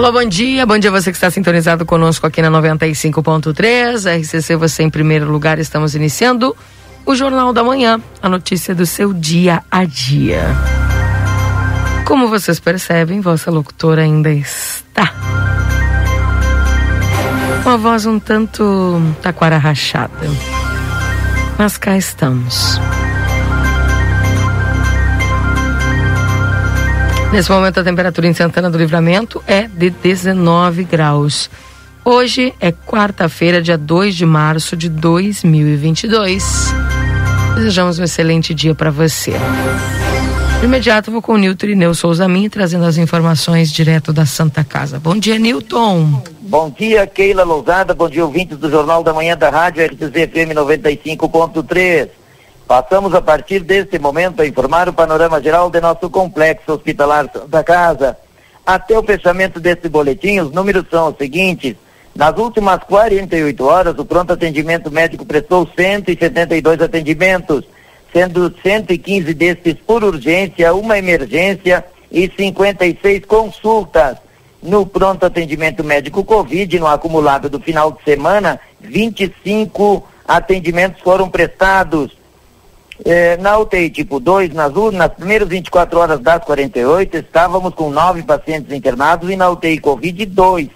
Alô, bom dia. Bom dia você que está sintonizado conosco aqui na 95.3. RCC, você em primeiro lugar. Estamos iniciando o Jornal da Manhã, a notícia do seu dia a dia. Como vocês percebem, vossa locutora ainda está com a voz um tanto taquara rachada. Mas cá estamos. Nesse momento, a temperatura em Santana do Livramento é de 19 graus. Hoje é quarta-feira, dia 2 de março de 2022. Desejamos um excelente dia para você. De imediato, vou com o Nilton Irineu Souza Minha, trazendo as informações direto da Santa Casa. Bom dia, Nilton. Bom dia, Keila Lousada. Bom dia, ouvintes do Jornal da Manhã da Rádio RCC FM 95.3. Passamos a partir deste momento a informar o panorama geral de nosso complexo hospitalar da Casa. Até o fechamento deste boletim, os números são os seguintes. Nas últimas 48 horas, o pronto atendimento médico prestou 172 atendimentos, sendo 115 destes por urgência, uma emergência e 56 consultas. No pronto atendimento médico Covid, no acumulado do final de semana, 25 atendimentos foram prestados. É, na UTI tipo 2, nas, nas primeiras 24 horas das 48, estávamos com nove pacientes internados e na UTI Covid 2.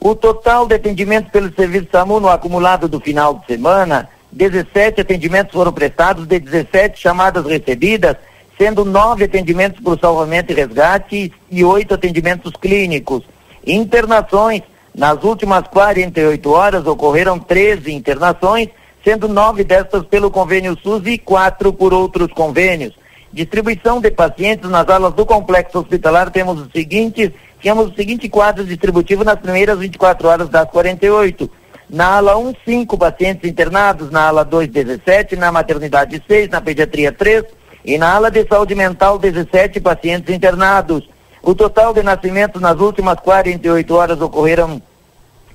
O total de atendimentos pelo serviço SAMU no acumulado do final de semana, 17 atendimentos foram prestados, de 17 chamadas recebidas, sendo nove atendimentos por salvamento e resgate e oito atendimentos clínicos. Internações, nas últimas 48 horas ocorreram 13 internações, sendo nove destas pelo convênio SUS e quatro por outros convênios. Distribuição de pacientes nas alas do complexo hospitalar temos o seguinte, tínhamos o seguinte quadro distributivo nas primeiras 24 horas das 48. Na ala 1, 5 pacientes internados, na ala 2, 17, na maternidade 6, na pediatria 3 e na ala de saúde mental 17 pacientes internados. O total de nascimentos nas últimas 48 horas ocorreram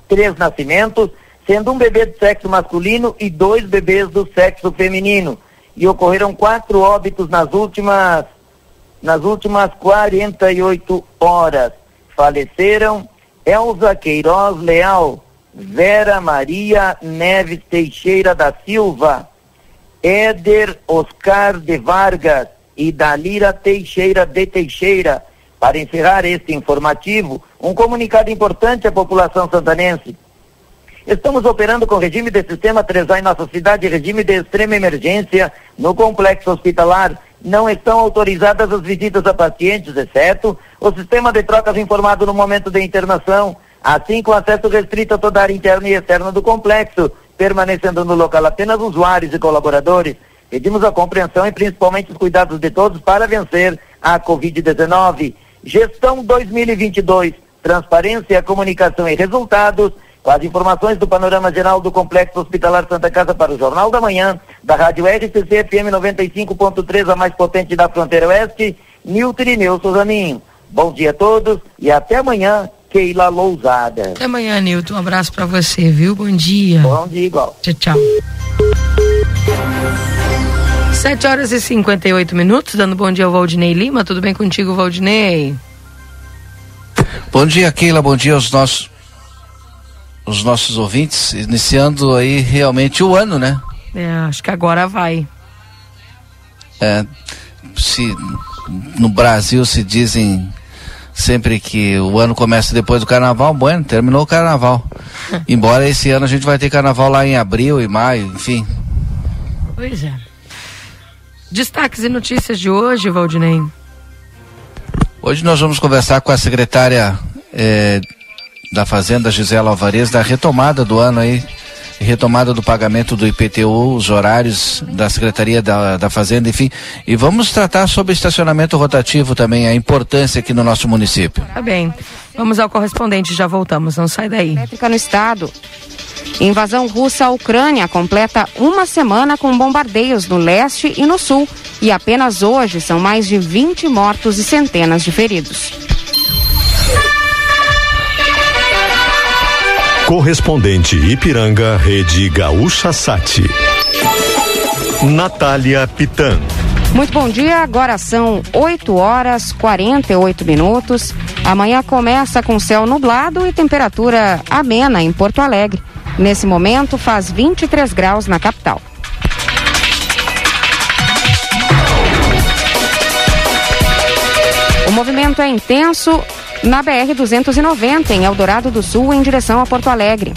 três nascimentos, sendo um bebê do sexo masculino e dois bebês do sexo feminino. E ocorreram quatro óbitos nas últimas, nas últimas 48 horas. Faleceram Elza Queiroz Leal, Vera Maria Neves Teixeira da Silva, Éder Oscar de Vargas e Dalira Teixeira de Teixeira. Para encerrar este informativo, um comunicado importante à população santanense. Estamos operando com regime de sistema 3A em nossa cidade, regime de extrema emergência no complexo hospitalar. Não estão autorizadas as visitas a pacientes, exceto o sistema de trocas informado no momento da internação, assim com acesso restrito a toda a área interna e externa do complexo, permanecendo no local apenas usuários e colaboradores. Pedimos a compreensão e principalmente os cuidados de todos para vencer a Covid-19. Gestão 2022, transparência, comunicação e resultados com as informações do panorama geral do Complexo Hospitalar Santa Casa para o Jornal da Manhã, da Rádio RCC FM 95.3, a mais potente da fronteira oeste, Nilton Irineu Souzaninho. Bom dia a todos e até amanhã, Keila Lousada. Até amanhã, Nilton. Um abraço para você, viu? Bom dia. Bom dia, igual. Tchau, tchau. 7 horas e 58 minutos, dando bom dia ao Valdinei Lima. Tudo bem contigo, Valdinei? Bom dia, Keila. Bom dia aos nossos os nossos ouvintes, iniciando aí realmente o ano, né? É, acho que agora vai. É, se no Brasil se dizem sempre que o ano começa depois do carnaval, bueno, terminou o carnaval. Embora esse ano a gente vai ter carnaval lá em abril e maio, enfim. Pois é. Destaques e notícias de hoje, Valdinei. Hoje nós vamos conversar com a secretária eh, da Fazenda Gisela Alvarez da retomada do ano aí retomada do pagamento do IPTU, os horários da Secretaria da, da Fazenda, enfim. E vamos tratar sobre estacionamento rotativo também, a importância aqui no nosso município. Tá bem. Vamos ao correspondente, já voltamos, não sai daí. Elétrica no estado. Invasão russa à Ucrânia completa uma semana com bombardeios no leste e no sul. E apenas hoje são mais de 20 mortos e centenas de feridos. Correspondente Ipiranga, Rede Gaúcha Sati. Natália Pitan. Muito bom dia, agora são 8 horas 48 minutos. Amanhã começa com céu nublado e temperatura amena em Porto Alegre. Nesse momento faz 23 graus na capital. O movimento é intenso na BR-290, em Eldorado do Sul, em direção a Porto Alegre.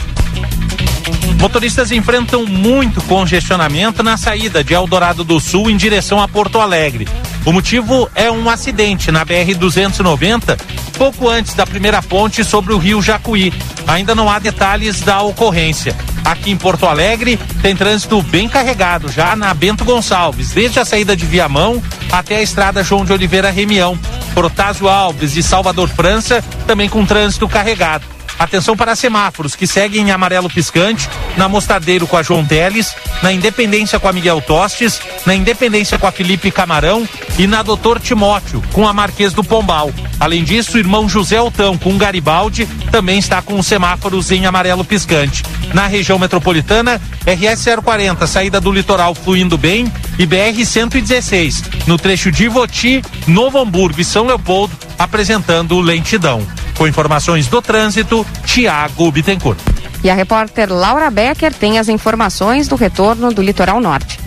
Motoristas enfrentam muito congestionamento na saída de Eldorado do Sul em direção a Porto Alegre. O motivo é um acidente na BR-290, pouco antes da primeira ponte sobre o rio Jacuí. Ainda não há detalhes da ocorrência. Aqui em Porto Alegre tem trânsito bem carregado já na Bento Gonçalves, desde a saída de Viamão até a estrada João de Oliveira Remião. Protásio Alves e Salvador França também com trânsito carregado. Atenção para semáforos que seguem em amarelo piscante, na Mostadeiro com a João Teles, na Independência com a Miguel Tostes, na Independência com a Felipe Camarão e na Doutor Timóteo com a Marquês do Pombal. Além disso, o irmão José Altão com Garibaldi também está com os semáforos em amarelo piscante. Na região metropolitana, RS 040, saída do litoral fluindo bem, e BR 116, no trecho de Ivoti, Novo Hamburgo e São Leopoldo, apresentando lentidão. Com informações do trânsito, Tiago Bittencourt. E a repórter Laura Becker tem as informações do retorno do litoral norte.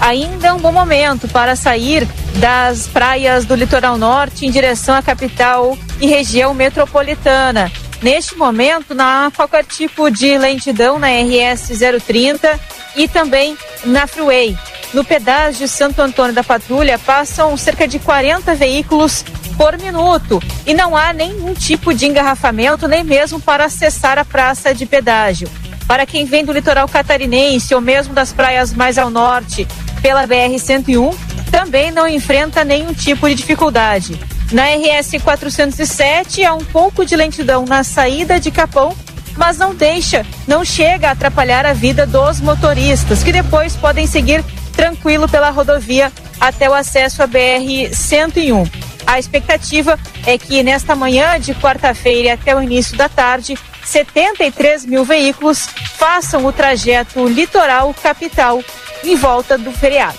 Ainda é um bom momento para sair das praias do litoral norte em direção à capital e região metropolitana. Neste momento, não há qualquer tipo de lentidão na RS 030 e também na Freeway. No pedágio Santo Antônio da Patrulha passam cerca de 40 veículos por minuto e não há nenhum tipo de engarrafamento, nem mesmo para acessar a praça de pedágio. Para quem vem do litoral catarinense ou mesmo das praias mais ao norte, pela BR-101, também não enfrenta nenhum tipo de dificuldade. Na RS 407 há um pouco de lentidão na saída de Capão, mas não deixa, não chega a atrapalhar a vida dos motoristas, que depois podem seguir tranquilo pela rodovia até o acesso à BR 101. A expectativa é que nesta manhã de quarta-feira até o início da tarde, 73 mil veículos façam o trajeto litoral capital em volta do feriado.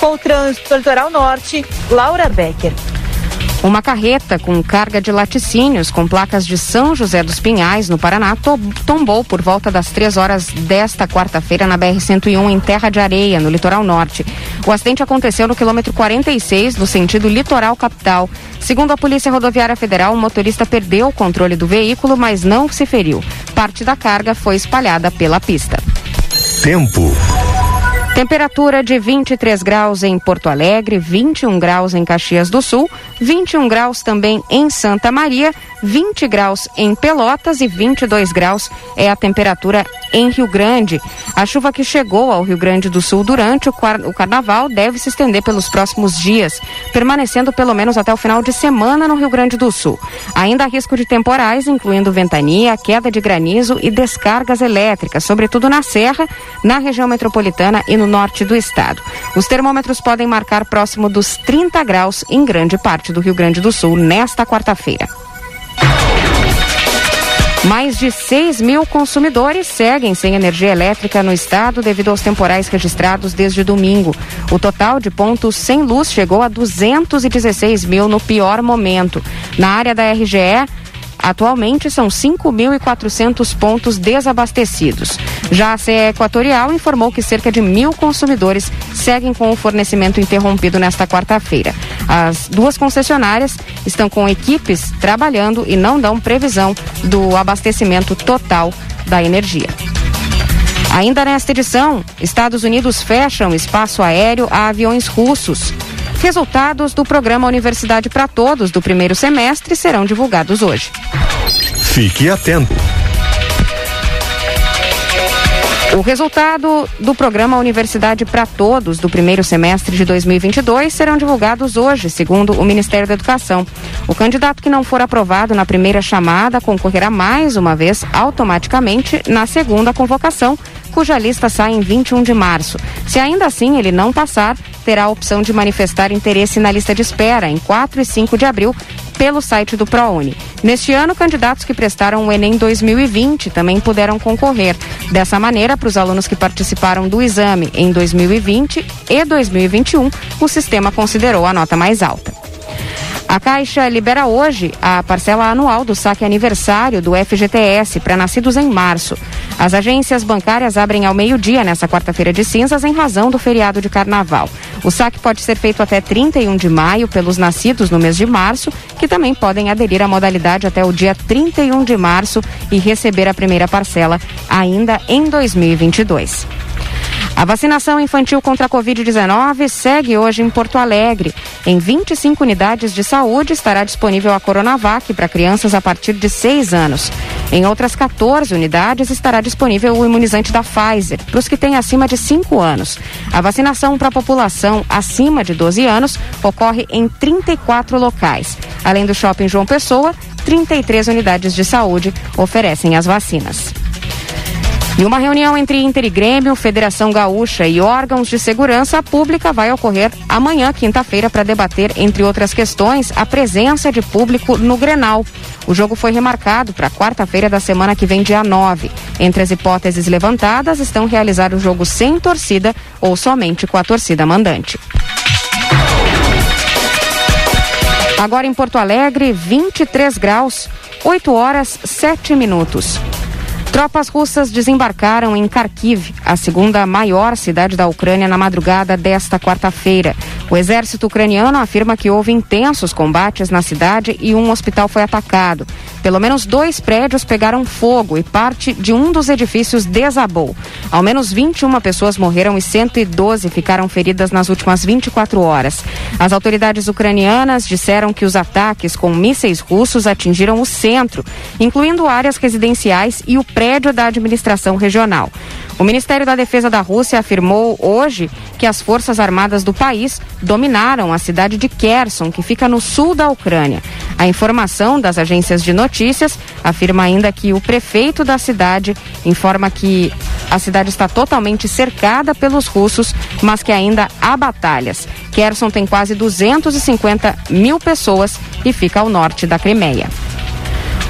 Com o trânsito litoral norte, Laura Becker. Uma carreta com carga de laticínios com placas de São José dos Pinhais, no Paraná, tombou por volta das três horas desta quarta-feira na BR-101 em Terra de Areia, no litoral norte. O acidente aconteceu no quilômetro 46, no sentido litoral capital. Segundo a Polícia Rodoviária Federal, o motorista perdeu o controle do veículo, mas não se feriu. Parte da carga foi espalhada pela pista. Tempo. Temperatura de 23 graus em Porto Alegre, 21 graus em Caxias do Sul, 21 graus também em Santa Maria, 20 graus em Pelotas e 22 graus é a temperatura em Rio Grande. A chuva que chegou ao Rio Grande do Sul durante o, o carnaval deve se estender pelos próximos dias, permanecendo pelo menos até o final de semana no Rio Grande do Sul. Ainda há risco de temporais, incluindo ventania, queda de granizo e descargas elétricas, sobretudo na Serra, na região metropolitana e no norte do estado. Os termômetros podem marcar próximo dos 30 graus em grande parte do Rio Grande do Sul nesta quarta-feira. Mais de 6 mil consumidores seguem sem energia elétrica no estado devido aos temporais registrados desde domingo. O total de pontos sem luz chegou a 216 mil no pior momento. Na área da RGE, Atualmente são 5.400 pontos desabastecidos. Já a CE Equatorial informou que cerca de mil consumidores seguem com o fornecimento interrompido nesta quarta-feira. As duas concessionárias estão com equipes trabalhando e não dão previsão do abastecimento total da energia. Ainda nesta edição, Estados Unidos fecham espaço aéreo a aviões russos. Resultados do programa Universidade para Todos do primeiro semestre serão divulgados hoje. Fique atento. O resultado do programa Universidade para Todos do primeiro semestre de 2022 serão divulgados hoje, segundo o Ministério da Educação. O candidato que não for aprovado na primeira chamada concorrerá mais uma vez automaticamente na segunda convocação, cuja lista sai em 21 de março. Se ainda assim ele não passar, terá a opção de manifestar interesse na lista de espera em 4 e 5 de abril pelo site do ProUni. Neste ano, candidatos que prestaram o Enem 2020 também puderam concorrer. Dessa maneira, para os alunos que participaram do exame em 2020 e 2021, o sistema considerou a nota mais alta. A Caixa libera hoje a parcela anual do saque aniversário do FGTS para nascidos em março. As agências bancárias abrem ao meio-dia nesta quarta-feira de cinzas em razão do feriado de carnaval. O saque pode ser feito até 31 de maio pelos nascidos no mês de março, que também podem aderir à modalidade até o dia 31 de março e receber a primeira parcela ainda em 2022. A vacinação infantil contra a Covid-19 segue hoje em Porto Alegre. Em 25 unidades de saúde estará disponível a Coronavac para crianças a partir de 6 anos. Em outras 14 unidades estará disponível o imunizante da Pfizer para os que têm acima de 5 anos. A vacinação para a população acima de 12 anos ocorre em 34 locais. Além do Shopping João Pessoa, 33 unidades de saúde oferecem as vacinas. E uma reunião entre Inter e Grêmio, Federação Gaúcha e órgãos de segurança pública vai ocorrer amanhã, quinta-feira, para debater, entre outras questões, a presença de público no Grenal. O jogo foi remarcado para quarta-feira da semana que vem, dia 9. Entre as hipóteses levantadas estão realizar o jogo sem torcida ou somente com a torcida mandante. Agora em Porto Alegre, 23 graus, 8 horas 7 minutos. Tropas russas desembarcaram em Kharkiv, a segunda maior cidade da Ucrânia, na madrugada desta quarta-feira. O exército ucraniano afirma que houve intensos combates na cidade e um hospital foi atacado. Pelo menos dois prédios pegaram fogo e parte de um dos edifícios desabou. Ao menos 21 pessoas morreram e 112 ficaram feridas nas últimas 24 horas. As autoridades ucranianas disseram que os ataques com mísseis russos atingiram o centro, incluindo áreas residenciais e o prédio da administração regional. O Ministério da Defesa da Rússia afirmou hoje que as forças armadas do país dominaram a cidade de Kherson, que fica no sul da Ucrânia. A informação das agências de notícias afirma ainda que o prefeito da cidade informa que a cidade está totalmente cercada pelos russos, mas que ainda há batalhas. Kherson tem quase 250 mil pessoas e fica ao norte da Crimeia.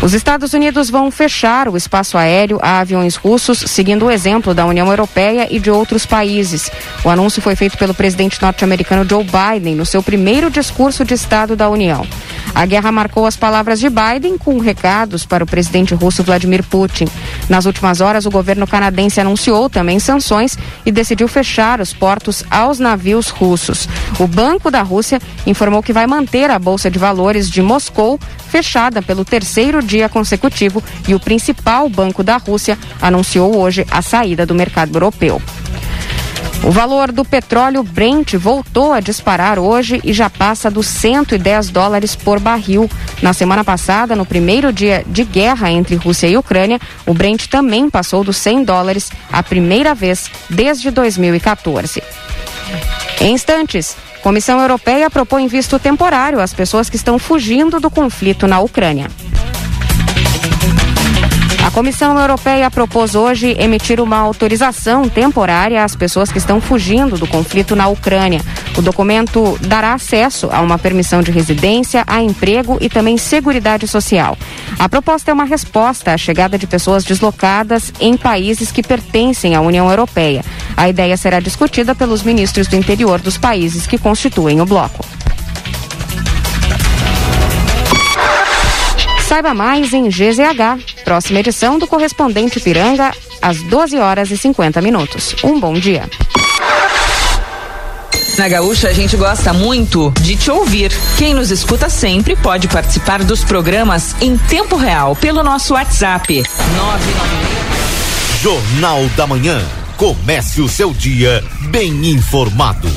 Os Estados Unidos vão fechar o espaço aéreo a aviões russos, seguindo o exemplo da União Europeia e de outros países. O anúncio foi feito pelo presidente norte-americano Joe Biden no seu primeiro discurso de Estado da União. A guerra marcou as palavras de Biden com recados para o presidente russo Vladimir Putin. Nas últimas horas, o governo canadense anunciou também sanções e decidiu fechar os portos aos navios russos. O Banco da Rússia informou que vai manter a Bolsa de Valores de Moscou fechada pelo terceiro dia consecutivo e o principal banco da Rússia anunciou hoje a saída do mercado europeu. O valor do petróleo Brent voltou a disparar hoje e já passa dos 110 dólares por barril. Na semana passada, no primeiro dia de guerra entre Rússia e Ucrânia, o Brent também passou dos 100 dólares, a primeira vez desde 2014. Em instantes, Comissão Europeia propõe visto temporário às pessoas que estão fugindo do conflito na Ucrânia. A Comissão Europeia propôs hoje emitir uma autorização temporária às pessoas que estão fugindo do conflito na Ucrânia. O documento dará acesso a uma permissão de residência, a emprego e também seguridade social. A proposta é uma resposta à chegada de pessoas deslocadas em países que pertencem à União Europeia. A ideia será discutida pelos ministros do interior dos países que constituem o bloco. Saiba mais em GZH. Próxima edição do Correspondente Piranga, às 12 horas e 50 minutos. Um bom dia. Na Gaúcha a gente gosta muito de te ouvir. Quem nos escuta sempre pode participar dos programas em tempo real pelo nosso WhatsApp. 996. Jornal da Manhã. Comece o seu dia bem informado.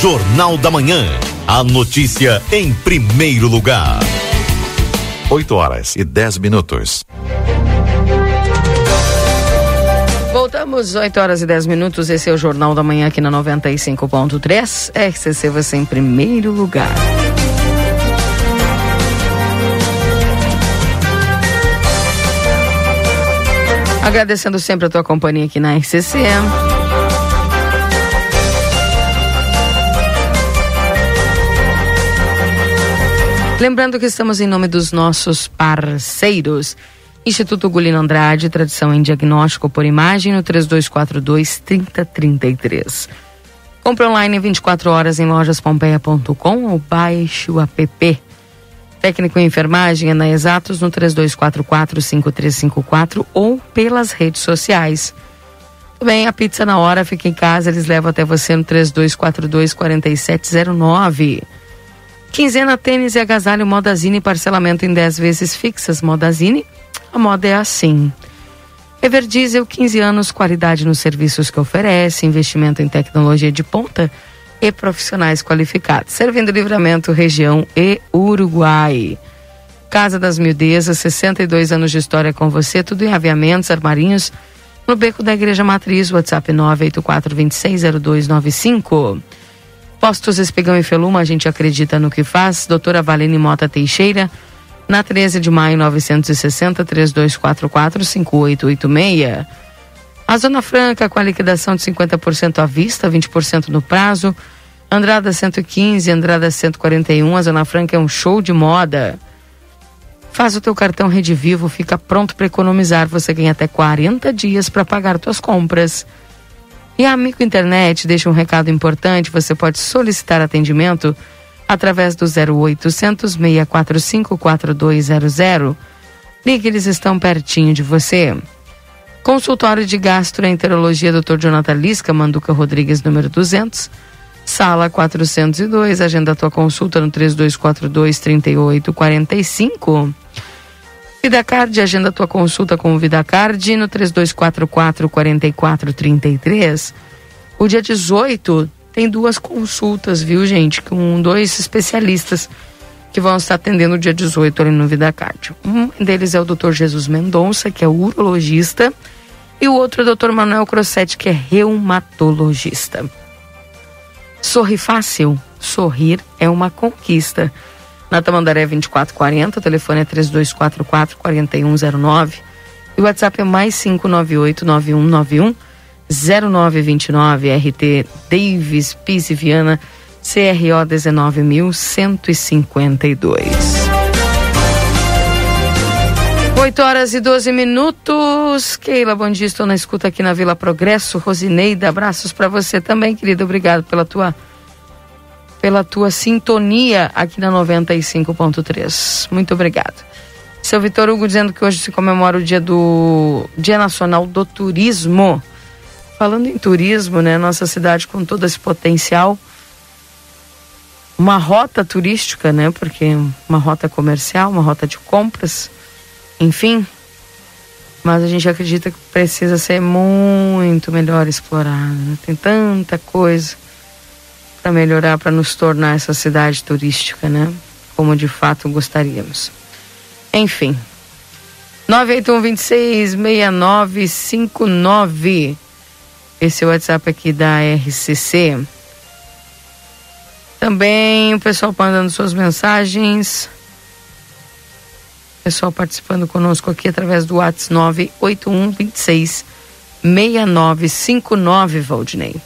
Jornal da Manhã. A notícia em primeiro lugar. 8 horas e 10 minutos. Voltamos 8 horas e 10 minutos. Esse é o Jornal da Manhã aqui na 95.3. RCC você em primeiro lugar. Agradecendo sempre a tua companhia aqui na RCC. Lembrando que estamos em nome dos nossos parceiros. Instituto Gulino Andrade, tradição em diagnóstico por imagem no 3242 3033. Compre online 24 horas em lojaspompeia.com ou baixe o app. Técnico em enfermagem é na Exatos no 3244-5354 ou pelas redes sociais. Também a pizza na hora, fica em casa, eles levam até você no 3242-4709. Quinzena tênis e agasalho Modazine, parcelamento em 10 vezes fixas. Modazine, a moda é assim. Everdiesel, 15 anos, qualidade nos serviços que oferece, investimento em tecnologia de ponta e profissionais qualificados. Servindo Livramento, região e Uruguai. Casa das Mildezas, 62 anos de história com você, tudo em aviamentos, armarinhos, no beco da Igreja Matriz, WhatsApp 984260295. Postos Espigão e Feluma, a gente acredita no que faz. Doutora Valene Mota Teixeira, na 13 de maio 960 3244 5886. A Zona Franca com a liquidação de 50% à vista, 20% no prazo. Andrada 115, Andrada 141, a Zona Franca é um show de moda. Faz o teu cartão Rede Vivo, fica pronto para economizar. Você ganha até 40 dias para pagar tuas compras. E a Amigo Internet deixa um recado importante: você pode solicitar atendimento através do 0800 645 4200. Ligue, eles estão pertinho de você. Consultório de Gastroenterologia Dr. Jonathan Lisca, Manduca Rodrigues, número 200. Sala 402, agenda tua consulta no 3242 3845. VidaCard, agenda tua consulta com o VidaCard no 3244 4433. O dia 18 tem duas consultas, viu, gente? Com dois especialistas que vão estar atendendo o dia 18 ali no VidaCard. Um deles é o Dr. Jesus Mendonça, que é urologista, e o outro é o Dr. Manuel Crossetti, que é reumatologista. Sorri fácil, sorrir é uma conquista. Na Tamandaré 2440, o telefone é 3244 4109 e o WhatsApp é mais 598 9191 0929 RT Davis Pise Viana CRO 19152. 8 horas e 12 minutos. Keila, bom dia. Estou na escuta aqui na Vila Progresso. Rosineida, abraços para você também, querida. Obrigado pela tua pela tua sintonia aqui na 95.3. Muito obrigado. Seu Vitor Hugo dizendo que hoje se comemora o dia do Dia Nacional do Turismo. Falando em turismo, né, nossa cidade com todo esse potencial, uma rota turística, né, porque uma rota comercial, uma rota de compras, enfim, mas a gente acredita que precisa ser muito melhor explorado. Né? Tem tanta coisa para melhorar, para nos tornar essa cidade turística, né? Como de fato gostaríamos. Enfim. 981 26 6959 esse é o WhatsApp aqui da RCC. Também o pessoal mandando suas mensagens. Pessoal participando conosco aqui através do WhatsApp 981 26 6959, Valdinei.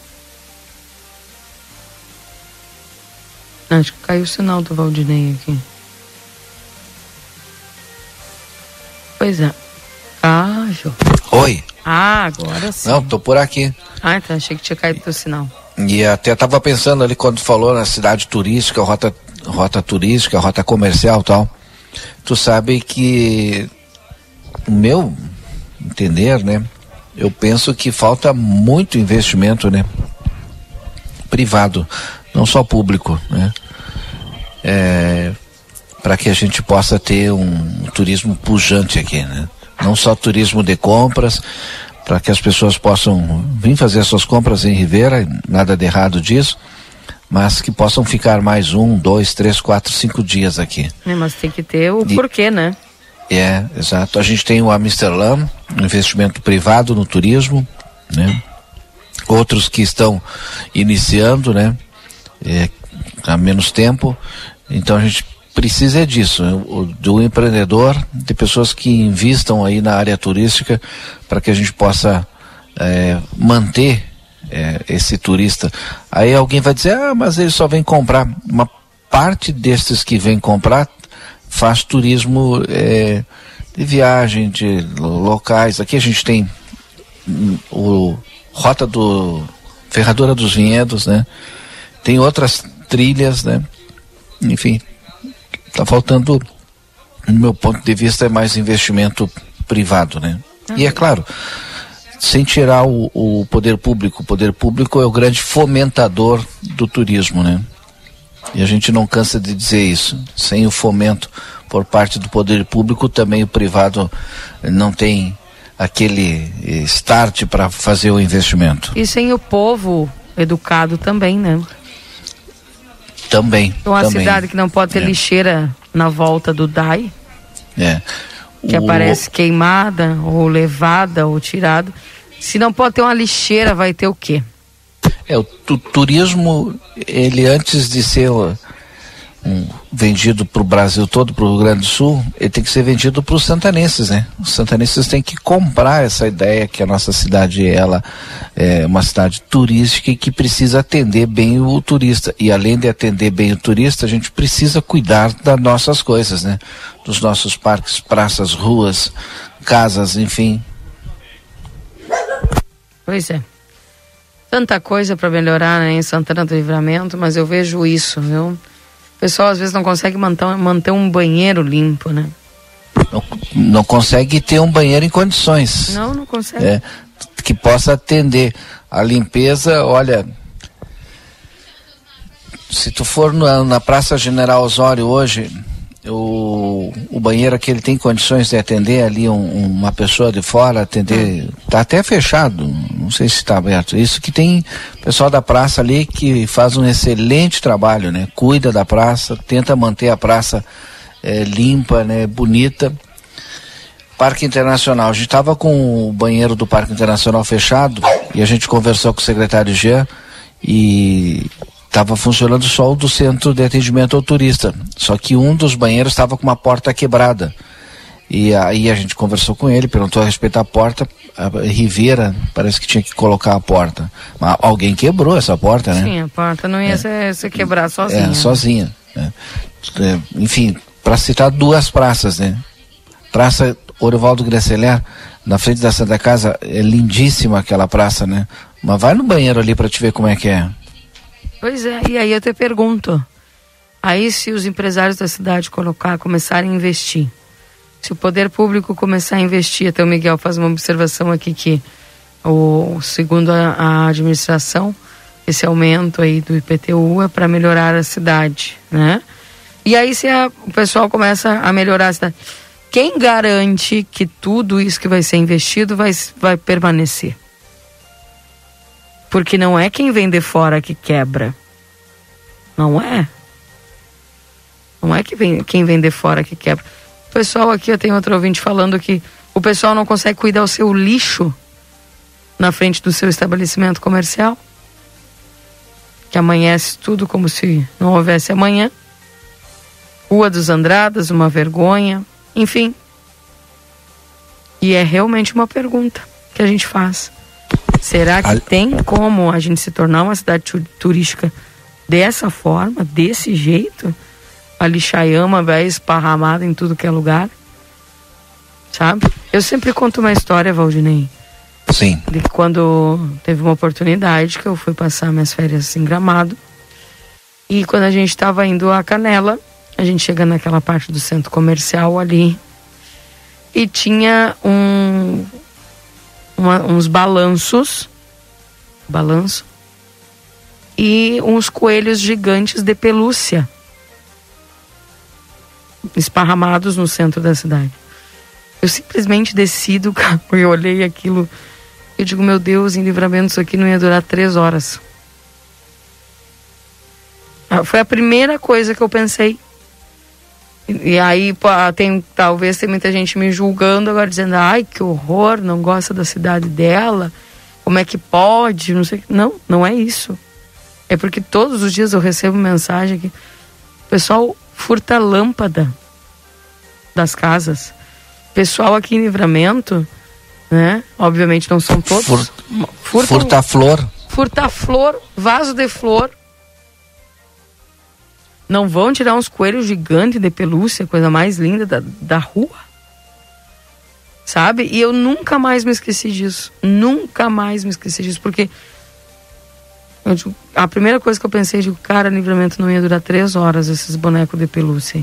Acho que caiu o sinal do Valdinei aqui. Pois é. Ah, Jô. Oi. Ah, agora sim. Não, tô por aqui. Ah, então achei que tinha caído o sinal. E até tava pensando ali quando falou na cidade turística, rota, rota turística, rota comercial tal. Tu sabe que o meu entender, né? Eu penso que falta muito investimento, né? Privado, não só público, né? É, para que a gente possa ter um turismo pujante aqui, né? não só turismo de compras, para que as pessoas possam vir fazer suas compras em Ribeira, nada de errado disso, mas que possam ficar mais um, dois, três, quatro, cinco dias aqui. É, mas tem que ter o e, porquê, né? É, exato. A gente tem o Amsterdã, um investimento privado no turismo, né? Outros que estão iniciando, né? É, há menos tempo. Então a gente precisa disso, né? do empreendedor, de pessoas que invistam aí na área turística para que a gente possa é, manter é, esse turista. Aí alguém vai dizer, ah, mas ele só vem comprar. Uma parte destes que vem comprar faz turismo é, de viagem, de locais. Aqui a gente tem hum, o Rota do Ferradura dos Vinhedos, né? Tem outras trilhas, né? Enfim, Está faltando, no meu ponto de vista, é mais investimento privado, né? E é claro, sem tirar o, o, poder público, o poder público é o grande fomentador do turismo, né? E a gente não cansa de dizer isso. Sem o fomento por parte do poder público, também o privado não tem aquele start para fazer o investimento. E sem o povo educado também, né? Também. Uma também. cidade que não pode ter É. lixeira na volta do DAI, É. que O- aparece queimada, ou levada, ou tirada. Se não pode ter uma lixeira, vai ter o quê? É, o tu- turismo, ele antes de ser um, vendido para o Brasil todo, para o Rio Grande do Sul, ele tem que ser vendido para os santanenses, né? Os santanenses têm que comprar essa ideia que a nossa cidade ela é uma cidade turística e que precisa atender bem o turista. E além de atender bem o turista, a gente precisa cuidar das nossas coisas, né? Dos nossos parques, praças, ruas, casas, enfim. Pois é. Tanta coisa para melhorar né, em Santana do Livramento, mas eu vejo isso, viu? O pessoal às vezes não consegue manter, manter um banheiro limpo, né? Não, não consegue ter um banheiro em condições. Não, não consegue. é, que possa atender a limpeza, olha, se tu for na, na Praça General Osório hoje, o, o banheiro aqui ele tem condições de atender ali um- uma pessoa de fora, atender, tá até fechado, não sei se está aberto. Isso que tem pessoal da praça ali que faz um excelente trabalho, né? Cuida da praça, tenta manter a praça eh, limpa, né? Bonita. Parque Internacional. A gente estava com o banheiro do Parque Internacional fechado e a gente conversou com o secretário Jean e estava funcionando só o do centro de atendimento ao turista. Só que um dos banheiros estava com uma porta quebrada. E aí a gente conversou com ele, perguntou a respeito da porta. A Rivera parece que tinha que colocar a porta. Mas alguém quebrou essa porta, né? Sim, a porta não ia ser, se quebrar sozinha. É, sozinha. né? É, enfim, para citar duas praças, né? Praça Orivaldo Greceler, na frente da Santa Casa, é lindíssima aquela praça, né? Mas vai no banheiro ali para te ver como é que é. Pois é, e aí eu te pergunto, aí se os empresários da cidade colocar, começarem a investir, se o poder público começar a investir, até o Miguel faz uma observação aqui que o segundo a, a administração, esse aumento aí do IPTU é para melhorar a cidade, né? E aí se a- o pessoal começa a melhorar a cidade, quem garante que tudo isso que vai ser investido vai, vai permanecer? Porque não é quem vem de fora que quebra. Não é. Não é que vem, quem vem de fora que quebra. O pessoal aqui, eu tenho outro ouvinte falando que o pessoal não consegue cuidar o seu lixo na frente do seu estabelecimento comercial. Que amanhece tudo como se não houvesse amanhã. Rua dos Andradas, uma vergonha. Enfim. E é realmente uma pergunta que a gente faz. Será que tem como a gente se tornar uma cidade tu- turística dessa forma, desse jeito? A lixaiama vai esparramada em tudo que é lugar? Sabe? Eu sempre conto uma história, Valdinei, Sim. de que quando teve uma oportunidade que eu fui passar minhas férias em Gramado. E quando a gente estava indo a Canela, a gente chega naquela parte do centro comercial ali e tinha um uma- uns balanços, balanço, e uns coelhos gigantes de pelúcia esparramados no centro da cidade. Eu simplesmente desci do carro e olhei aquilo. Eu digo, meu Deus, em livramento isso aqui não ia durar três horas. Ah, Foi a primeira coisa que eu pensei. E, aí, tem, talvez tem muita gente me julgando agora, dizendo, ai, que horror, não gosta da cidade dela. como é que pode, não sei. Não, não é isso. É porque todos os dias eu recebo mensagem que o pessoal furta lâmpada das casas. Pessoal aqui em Livramento, né? Obviamente não são todos. Fur- furtam- Furta flor. furtar flor, vaso de flor. Não vão tirar uns coelhos gigantes de pelúcia, coisa mais linda da, da rua. Sabe? E eu nunca mais me esqueci disso. Nunca mais me esqueci disso. Porque eu digo, a primeira coisa que eu pensei, digo, cara, livramento não ia durar três horas esses bonecos de pelúcia.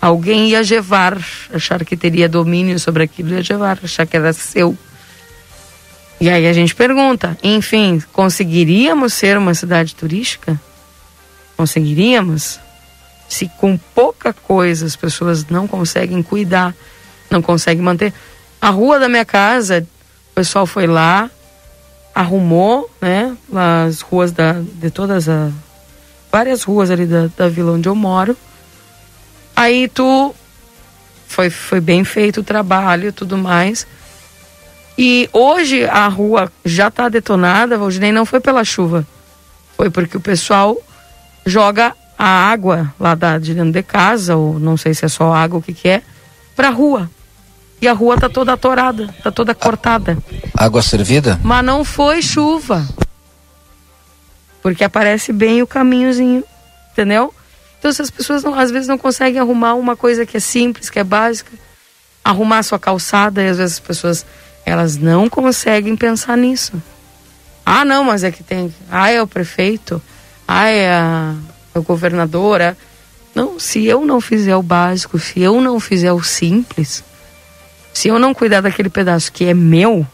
Alguém ia levar, achar que teria domínio sobre aquilo, ia levar, achar que era seu. E aí a gente pergunta, enfim, conseguiríamos ser uma cidade turística? Conseguiríamos? Se com pouca coisa as pessoas não conseguem cuidar, não conseguem manter. A rua da minha casa, o pessoal foi lá, arrumou, né? As ruas da, de todas as. Várias ruas ali da, da vila onde eu moro. Aí tu. Foi, foi bem feito o trabalho e tudo mais. E hoje a rua já está detonada, Valdinei, não foi pela chuva. Foi porque o pessoal joga a água lá da, de dentro de casa, ou não sei se é só água, o que que é, pra rua. E a rua tá toda atorada, tá toda cortada. Água servida? Mas não foi chuva. Porque aparece bem o caminhozinho, entendeu? Então se as pessoas não- às vezes não conseguem arrumar uma coisa que é simples, que é básica, arrumar a sua calçada, e às vezes as pessoas elas não conseguem pensar nisso. Ah, não, mas é que tem. Ah, é o prefeito. É a, é o governador. é- Não, se eu não fizer o básico, se eu não fizer o simples, se eu não cuidar daquele pedaço que é meu,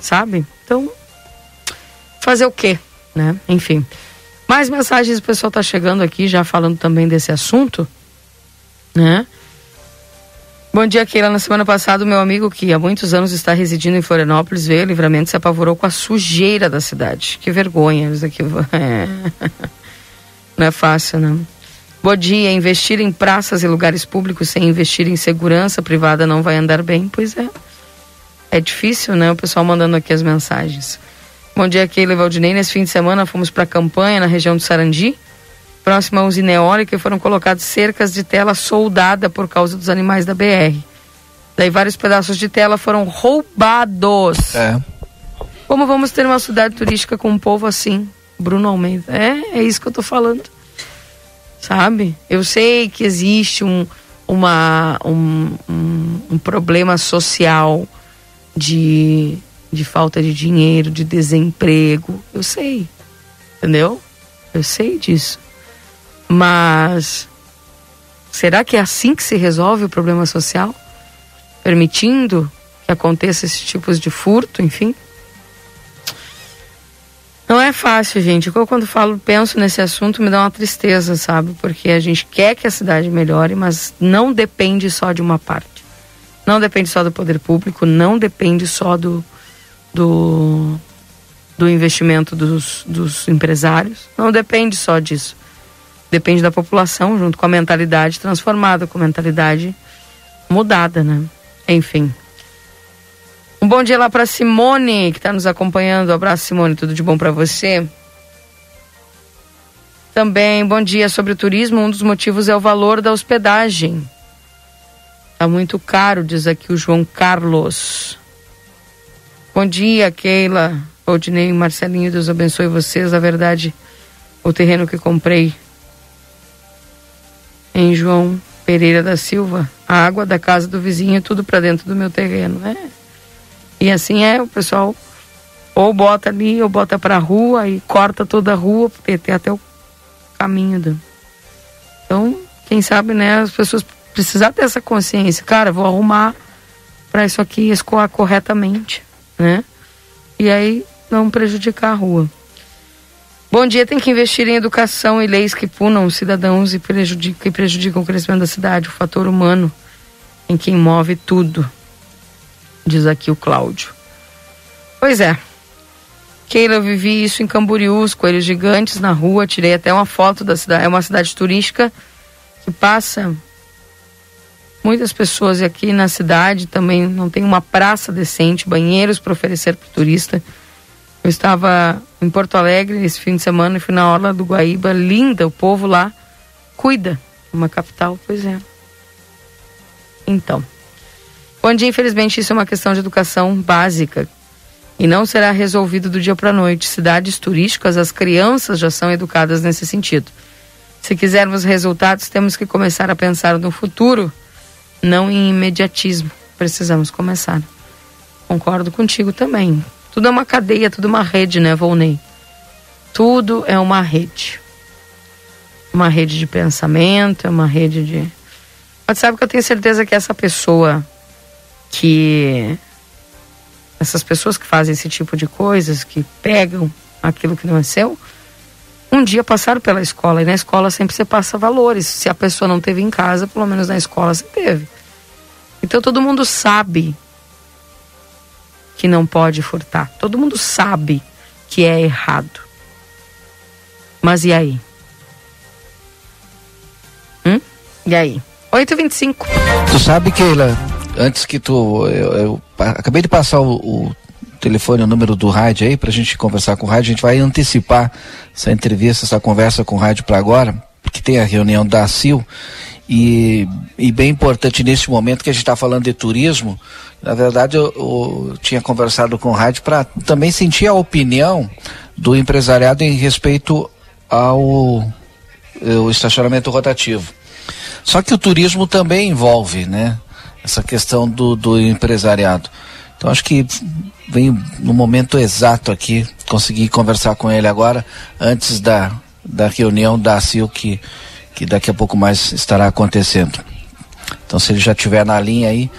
sabe? Então, fazer o quê, né? Enfim. Mais mensagens o pessoal tá chegando aqui, já falando também desse assunto, né? Bom dia, Keila. Na semana passada, meu amigo, que há muitos anos está residindo em Florianópolis, veio livramento se apavorou com a sujeira da cidade. Que vergonha. Isso aqui é... não é fácil, não. Bom dia. Investir em praças e lugares públicos sem investir em segurança privada não vai andar bem. Pois é. É difícil, né? O pessoal mandando aqui as mensagens. Bom dia, Keila e Valdinei. Nesse fim de semana fomos para a campanha na região do Sarandi, próxima à usina eólica, e foram colocadas cercas de tela soldada por causa dos animais da BR. Daí vários pedaços de tela foram roubados. É. Como vamos ter uma cidade turística com um povo assim? Bruno Almeida. É, é isso que eu tô falando. Sabe? Eu sei que existe um, uma, um, um, um problema social de, de falta de dinheiro, de desemprego. Eu sei. Entendeu? Eu sei disso. Mas será que é assim que se resolve o problema social? Permitindo que aconteça esses tipos de furto, enfim? Não é fácil, gente. Eu, quando falo, penso nesse assunto, me dá uma tristeza, sabe? Porque a gente quer que a cidade melhore, mas não depende só de uma parte. Não depende só do poder público, não depende só do, do, do investimento dos, dos empresários, não depende só disso. Depende da população, junto com a mentalidade transformada, com a mentalidade mudada, né? Enfim. Um bom dia lá para Simone, que está nos acompanhando. abraço, Simone, tudo de bom para você. Também, bom dia sobre o turismo. Um dos motivos é o valor da hospedagem. Tá muito caro, diz aqui o João Carlos. Bom dia, Keila, Odinei Marcelinho. Deus abençoe vocês. Na verdade, o terreno que comprei em João Pereira da Silva, a água da casa do vizinho, tudo para dentro do meu terreno, né? E assim é, o pessoal ou bota ali, ou bota pra rua e corta toda a rua, porque tem até o caminho do. Então, quem sabe, né, as pessoas precisar ter essa consciência, cara, vou arrumar para isso aqui escoar corretamente, né? E aí não prejudicar a rua. Bom dia, tem que investir em educação e leis que punam os cidadãos e prejudicam, prejudicam o crescimento da cidade, o fator humano em quem move tudo diz aqui o Cláudio. Pois é. Keila, eu vivi isso em Camboriú, os coelhos gigantes na rua, tirei até uma foto da cidade. É uma cidade turística que passa Muitas pessoas aqui na cidade também não tem uma praça decente, banheiros para oferecer para o turista. Eu estava em Porto Alegre esse fim de semana e fui na Orla do Guaíba, linda, o povo lá cuida. Uma capital, pois é. Então, onde infelizmente isso é uma questão de educação básica e não será resolvido do dia para noite. Cidades turísticas, as crianças já são educadas nesse sentido. Se quisermos resultados, temos que começar a pensar no futuro, não em imediatismo. Precisamos começar. Concordo contigo também. Tudo é uma cadeia, tudo é uma rede, né, Volney? Tudo é uma rede. Uma rede de pensamento, é uma rede de. Mas sabe que eu tenho certeza que essa pessoa que. Essas pessoas que fazem esse tipo de coisas, que pegam aquilo que não é seu, um dia passaram pela escola. E na escola sempre você passa valores. Se a pessoa não teve em casa, pelo menos na escola você teve. Então todo mundo sabe que não pode furtar. Todo mundo sabe que é errado. Mas e aí? Hum? E aí? 8h25. Tu sabe, Keila, antes que tu. Eu, eu acabei de passar o, o telefone, o número do rádio aí, pra gente conversar com o rádio. A gente vai antecipar essa entrevista, essa conversa com o rádio para agora, porque tem a reunião da CIL. E, e bem importante nesse momento que a gente está falando de turismo, na verdade eu, eu tinha conversado com o rádio para também sentir a opinião do empresariado em respeito ao o estacionamento rotativo. Só que o turismo também envolve, né? Essa questão do, do empresariado. Então acho que vem no momento exato aqui, consegui conversar com ele agora, antes da, da reunião da CIL que, que daqui a pouco mais estará acontecendo. Então se ele já estiver na linha aí,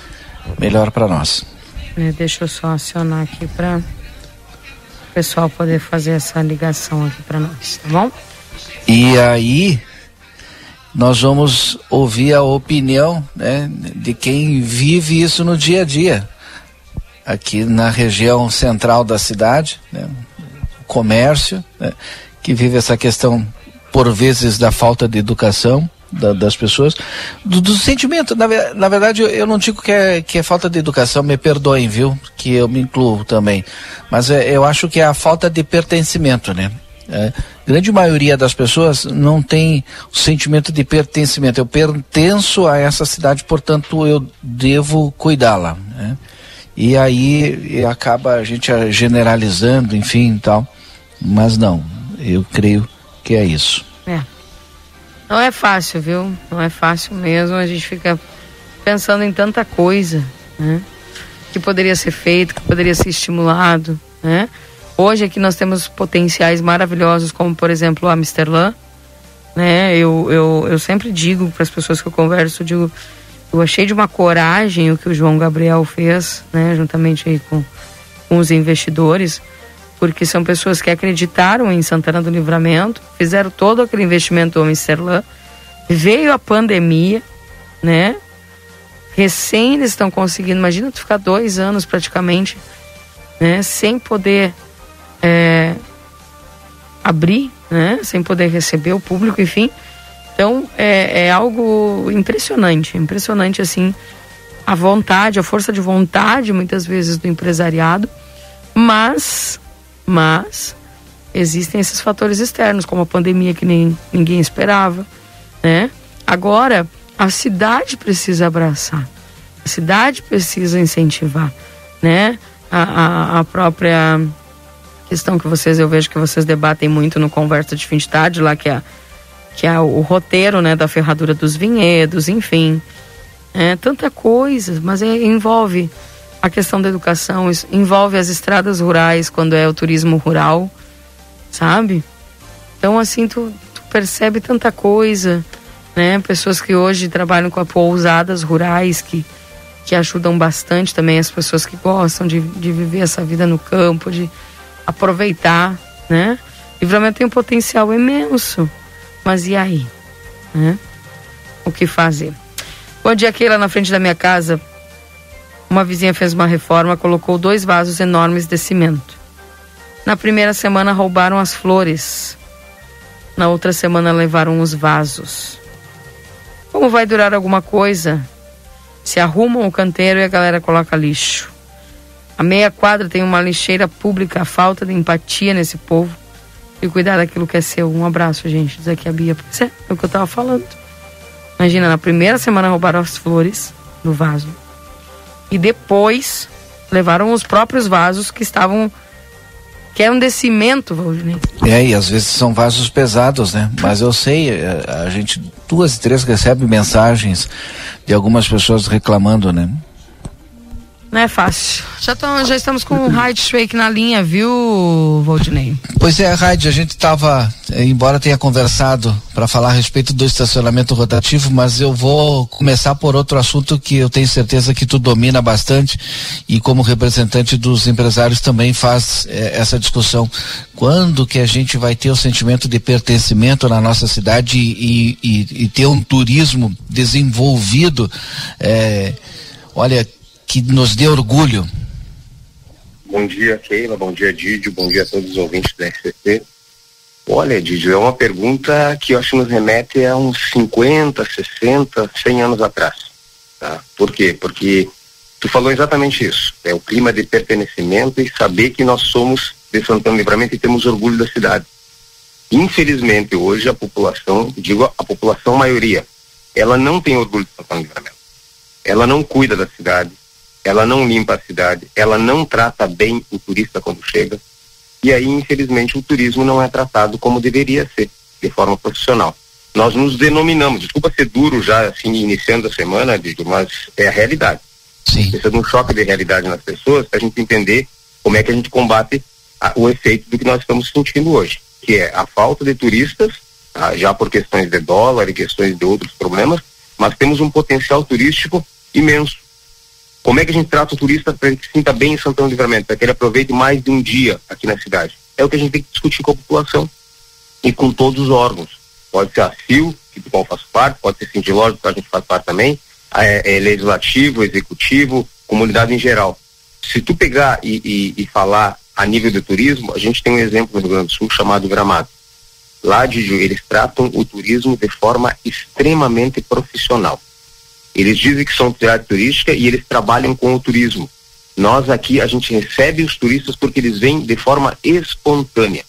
melhor para nós. É, deixa eu só acionar aqui para o pessoal poder fazer essa ligação aqui para nós, tá bom? E aí nós vamos ouvir a opinião né, de quem vive isso no dia a dia aqui na região central da cidade, né, o comércio, né, que vive essa questão, por vezes, da falta de educação da, das pessoas, do, do sentimento. Na, na, verdade, eu, não digo que é, que é falta de educação, me perdoem, viu? Que eu me incluo também. Mas é, eu acho que é a falta de pertencimento, né? É, grande maioria das pessoas não tem o sentimento de pertencimento. Eu pertenço a essa cidade, portanto eu devo cuidá-la. Né? E aí acaba a gente generalizando, enfim, tal. Mas não, eu creio que é isso. É. Não é fácil, viu? Não é fácil mesmo. A gente fica pensando em tanta coisa, né? Que poderia ser feito, que poderia ser estimulado, né? Hoje aqui nós temos potenciais maravilhosos, como por exemplo o Amsterdã, né? Eu, eu, eu sempre digo para as pessoas que eu converso, digo, eu achei de uma coragem o que o João Gabriel fez, né, juntamente aí com, com os investidores, porque são pessoas que acreditaram em Santana do Livramento, fizeram todo aquele investimento do Amsterdã, veio a pandemia, né? Recém eles estão conseguindo, imagina tu ficar dois anos praticamente, né, sem poder é, abrir, né, sem poder receber o público, enfim. Então é, é algo impressionante, impressionante assim a vontade, a força de vontade muitas vezes do empresariado, mas, mas existem esses fatores externos como a pandemia que nem ninguém esperava, né? Agora a cidade precisa abraçar, a cidade precisa incentivar, né? A, a, a própria questão que vocês eu vejo que vocês debatem muito no conversa de fim de tarde lá que é que é o roteiro né, da ferradura dos vinhedos, enfim. É, tanta coisa, mas é, envolve a questão da educação, envolve as estradas rurais quando é o turismo rural, sabe? Então, assim, tu, tu percebe tanta coisa, né? Pessoas que hoje trabalham com a pousadas rurais que, que ajudam bastante também as pessoas que gostam de, de viver essa vida no campo, de aproveitar, né? Livramento tem um potencial imenso. Mas e aí? Né? O que fazer? Bom dia, aqui lá na frente da minha casa, uma vizinha fez uma reforma, colocou dois vasos enormes de cimento. Na primeira semana roubaram as flores. Na outra semana levaram os vasos. Como vai durar alguma coisa? se arrumam o canteiro e a galera coloca lixo. A meia quadra tem uma lixeira pública, a falta de empatia nesse povo e cuidar daquilo que é seu. Um abraço, gente. Diz aqui a Bia. Pois é, é o que eu tava falando. Imagina, na primeira semana roubaram as flores do vaso. E depois levaram os próprios vasos que estavam. Que eram de cimento, Valdinei. É, e às vezes são vasos pesados, né? Mas eu sei, eh, a gente duas e três recebe mensagens de algumas pessoas reclamando, né? Não é fácil. Já, tão, já estamos com o Raid Schweik na linha, viu, Valdinei? Pois é, Raid, a gente estava, eh, embora tenha conversado para falar a respeito do estacionamento rotativo, mas eu vou começar por outro assunto que eu tenho certeza que tu domina bastante e como representante dos empresários também faz eh, essa discussão. Quando que a gente vai ter o sentimento de pertencimento na nossa cidade e, e, e ter um turismo desenvolvido? Eh, olha, que nos dê orgulho. Bom dia, Keila. Bom dia, Didio. Bom dia a todos os ouvintes da RCC. Olha, Didio, é uma pergunta que eu acho que nos remete a uns 50, 60, 100 anos atrás. Tá? Por quê? Porque tu falou exatamente isso. É o clima de pertencimento e saber que nós somos de Santana Livramento e temos orgulho da cidade. Infelizmente, hoje a população, digo a população maioria, ela não tem orgulho de Santana Livramento. Ela não cuida da cidade, ela não limpa a cidade, ela não trata bem o turista quando chega, e aí, infelizmente, o turismo não é tratado como deveria ser, de forma profissional. Nós nos denominamos, desculpa ser duro já, assim, iniciando a semana, Diego, mas é a realidade. Sim. Precisa de um choque de realidade nas pessoas para a gente entender como é que a gente combate a, o efeito do que nós estamos sentindo hoje, que é a falta de turistas, tá, já por questões de dólar e questões de outros problemas, mas temos um potencial turístico imenso como é que a gente trata o turista para que se sinta bem em Santana do Livramento, para que ele aproveite mais de um dia aqui na cidade? É o que a gente tem que discutir com a população e com todos os órgãos. Pode ser a CIL, que do qual faço parte, pode ser Sindilógico, que a gente faz parte também, é, é, legislativo, executivo, comunidade em geral. Se tu pegar e, e, e, falar a nível de turismo, a gente tem um exemplo no Rio Grande do Sul chamado Gramado. Lá, Didi, eles tratam o turismo de forma extremamente profissional. Eles dizem que são cidade turística e eles trabalham com o turismo. Nós aqui, a gente recebe os turistas porque eles vêm de forma espontânea.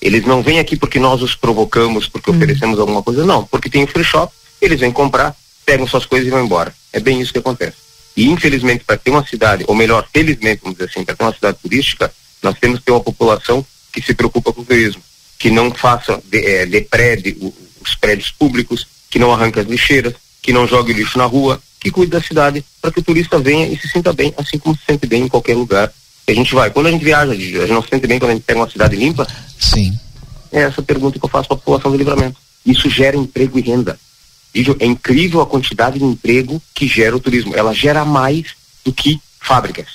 Eles não vêm aqui porque nós os provocamos, porque hum. oferecemos alguma coisa, não. Porque tem o free shop, eles vêm comprar, pegam suas coisas e vão embora. É bem isso que acontece. E infelizmente, para ter uma cidade, ou melhor, felizmente, vamos dizer assim, para ter uma cidade turística, nós temos que ter uma população que se preocupa com o turismo, que não faça, de, é, deprede os prédios públicos, que não arranca as lixeiras, que não jogue lixo na rua, que cuide da cidade, para que o turista venha e se sinta bem, assim como se sente bem em qualquer lugar que a gente vai. Quando a gente viaja, a gente não se sente bem quando a gente pega uma cidade limpa? Sim. É essa pergunta que eu faço para a população do livramento. Isso gera emprego e renda. É incrível a quantidade de emprego que gera o turismo. Ela gera mais do que fábricas.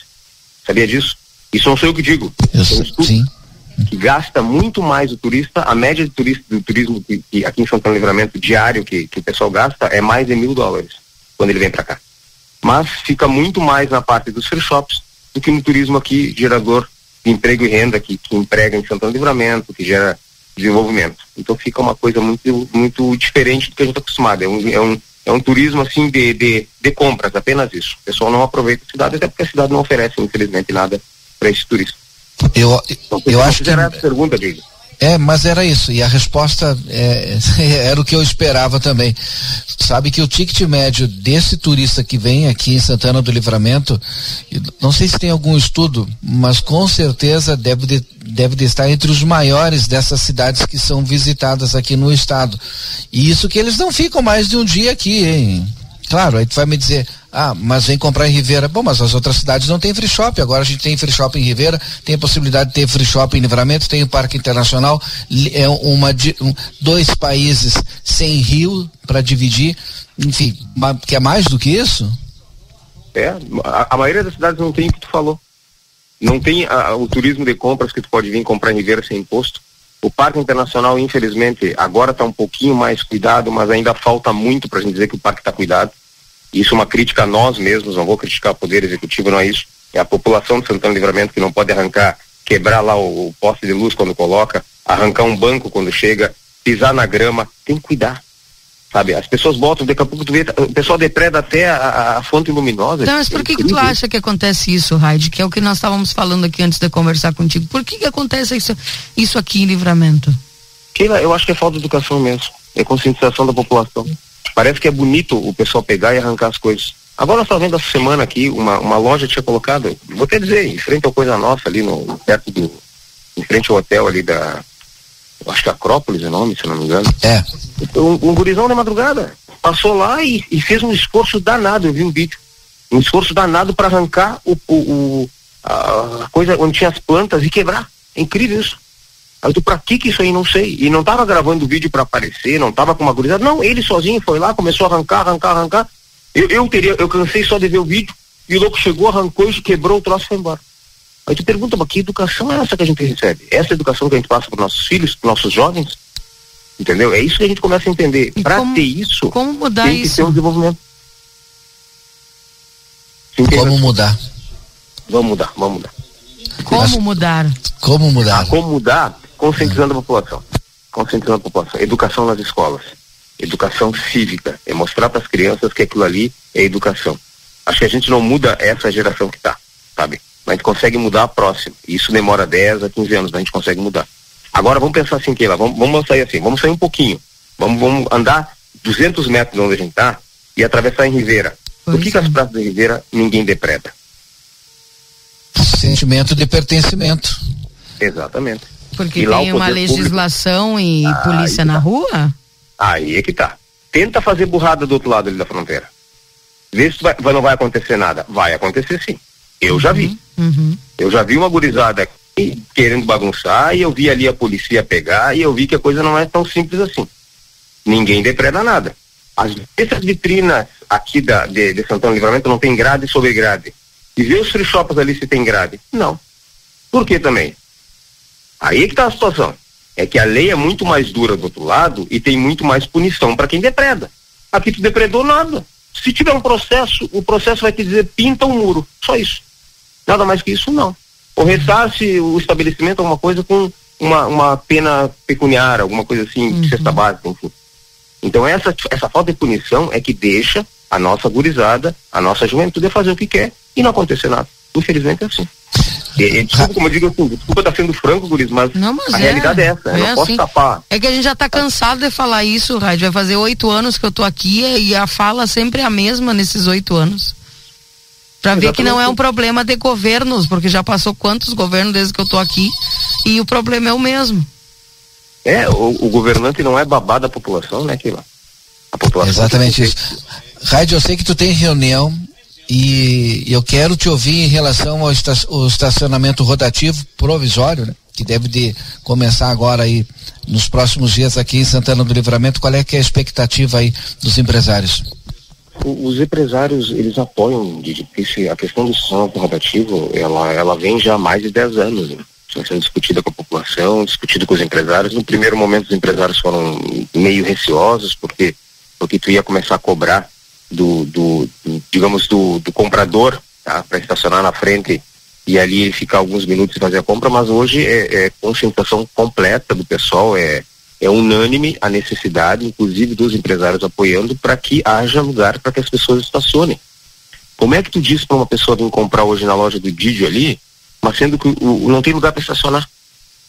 Sabia disso? Isso não sou eu que digo. Eu sei, sim que gasta muito mais o turista, a média de turista, do turismo que, que aqui em Santana Livramento diário que, que o pessoal gasta é mais de mil dólares quando ele vem para cá. Mas fica muito mais na parte dos free shops do que no turismo aqui gerador de emprego e renda que, que emprega em Santana Livramento, que gera desenvolvimento. Então fica uma coisa muito muito diferente do que a gente está acostumado. É um, é um, é um turismo assim de, de, de compras, apenas isso. O pessoal não aproveita a cidade, até porque a cidade não oferece, infelizmente, nada para esse turista. Eu, eu acho que. Era a pergunta, Diego. É, mas era isso. E a resposta é, era o que eu esperava também. Sabe que o ticket médio desse turista que vem aqui em Santana do Livramento, não sei se tem algum estudo, mas com certeza deve de, deve de estar entre os maiores dessas cidades que são visitadas aqui no estado. E isso que eles não ficam mais de um dia aqui, hein? Claro, aí tu vai me dizer, ah, mas vem comprar em Ribeira. Bom, mas as outras cidades não tem free shop. Agora a gente tem free shop em Ribeira, tem a possibilidade de ter free shop em Livramento, tem o Parque Internacional, é uma um, dois países sem rio para dividir. Enfim, quer mais do que isso? É, a, a, maioria das cidades não tem o que tu falou. Não tem a, o turismo de compras que tu pode vir comprar em Ribeira sem imposto. O Parque Internacional, infelizmente, agora está um pouquinho mais cuidado, mas ainda falta muito para a gente dizer que o parque está cuidado. Isso é uma crítica a nós mesmos, não vou criticar o Poder Executivo, não é isso. É a população de Santana Livramento que não pode arrancar, quebrar lá o, o poste de luz quando coloca, arrancar um banco quando chega, pisar na grama, tem que cuidar. Sabe, as pessoas botam, daqui a pouco tu vê, o pessoal depreda até a, a fonte luminosa. Então, mas por que, que tu acha que acontece isso, Raid? Que é o que nós estávamos falando aqui antes de conversar contigo. Por que, que acontece isso, isso aqui em livramento? Keila, eu acho que é falta de educação mesmo. É conscientização da população. Parece que é bonito o pessoal pegar e arrancar as coisas. Agora estamos vendo essa semana aqui, uma, uma loja tinha colocado, vou até dizer, em frente ao Coisa Nossa, ali no, perto do, em frente ao hotel ali da, acho que Acrópolis é o nome, se não me engano. É. Um, um gurizão de madrugada passou lá e, e, fez um esforço danado, eu vi um vídeo. Um esforço danado para arrancar o, o, o, a coisa onde tinha as plantas e quebrar. É incrível isso. Aí tu, pra que que isso aí? Não sei. E não tava gravando o vídeo para aparecer, não tava com uma gurizada. Não, ele sozinho foi lá, começou a arrancar, arrancar, arrancar. Eu, eu teria, eu cansei só de ver o vídeo. E o louco chegou, arrancou e quebrou o troço e foi embora. Aí tu pergunta, mas que educação é essa que a gente recebe? Essa educação que a gente passa para nossos filhos, para nossos jovens? Entendeu? É isso que a gente começa a entender. Para ter isso, como mudar tem que isso? ter um desenvolvimento. Como mudar? Vamos mudar, vamos mudar. Como mudar? Como mudar? Ah, como mudar? Conscientizando a população. Conscientizando a população. Educação nas escolas. Educação cívica. É mostrar para as crianças que aquilo ali é educação. Acho que a gente não muda essa geração que está, sabe? Mas a gente consegue mudar a próxima. Isso demora 10 a 15 anos, mas a gente consegue mudar. Agora vamos pensar assim, Keila, vamos, vamos sair assim, vamos sair um pouquinho. Vamos, vamos andar 200 metros de onde a gente está e atravessar em Ribeira. Por que, que as praças de Ribeira ninguém depreda? Sentimento de pertencimento. Exatamente. Porque tem uma legislação público... e polícia na tá. rua? Aí é que tá. Tenta fazer burrada do outro lado ali da fronteira. Vê se vai, não vai acontecer nada. Vai acontecer sim. Eu já vi. Uhum. Eu já vi uma gurizada aqui querendo bagunçar e eu vi ali a polícia pegar e eu vi que a coisa não é tão simples assim. Ninguém depreda nada. As, essas vitrinas aqui da, de, de Santana Livramento não tem grade sobre grade. E ver os free shops ali se tem grade. Não. Por que também? Aí é que está a situação. É que a lei é muito mais dura do outro lado e tem muito mais punição para quem depreda. Aqui tu depredou nada. Se tiver um processo, o processo vai te dizer pinta o um muro. Só isso. Nada mais que isso, não. Ou ressarce o estabelecimento alguma coisa com uma, uma pena pecuniária, alguma coisa assim, uhum. de cesta básica, enfim. Então essa, essa falta de punição é que deixa a nossa gurizada, a nossa juventude fazer o que quer e não acontecer nada. Infelizmente é assim. Desculpa, como eu digo assim, desculpa estar tá sendo franco, Guris, mas, não, mas a é, realidade é essa, é eu não assim. posso tapar. É que a gente já está cansado de falar isso, Rádio. Vai fazer oito anos que eu tô aqui e a fala sempre é a mesma nesses oito anos. Para ver que não é um problema de governos, porque já passou quantos governos desde que eu tô aqui e o problema é o mesmo. É, o, o governante não é babá da população, né, Kila? A população. Exatamente isso. Rádio, eu sei que tu tem reunião e eu quero te ouvir em relação ao estacionamento rotativo provisório, né? que deve de começar agora aí nos próximos dias aqui em Santana do Livramento. Qual é que é a expectativa aí dos empresários? os empresários, eles apoiam, de, a questão do estacionamento rotativo, ela, ela vem já há mais de 10 anos, né? sendo discutida com a população, discutida com os empresários. No primeiro momento, os empresários foram meio receosos, porque, porque tu ia começar a cobrar do, do, do digamos, do, do comprador, tá? para estacionar na frente e ali ficar alguns minutos e fazer a compra, mas hoje é, é concentração completa do pessoal, é é unânime a necessidade, inclusive dos empresários apoiando, para que haja lugar para que as pessoas estacionem. Como é que tu diz para uma pessoa vir comprar hoje na loja do Didio ali, mas sendo que o, não tem lugar para estacionar?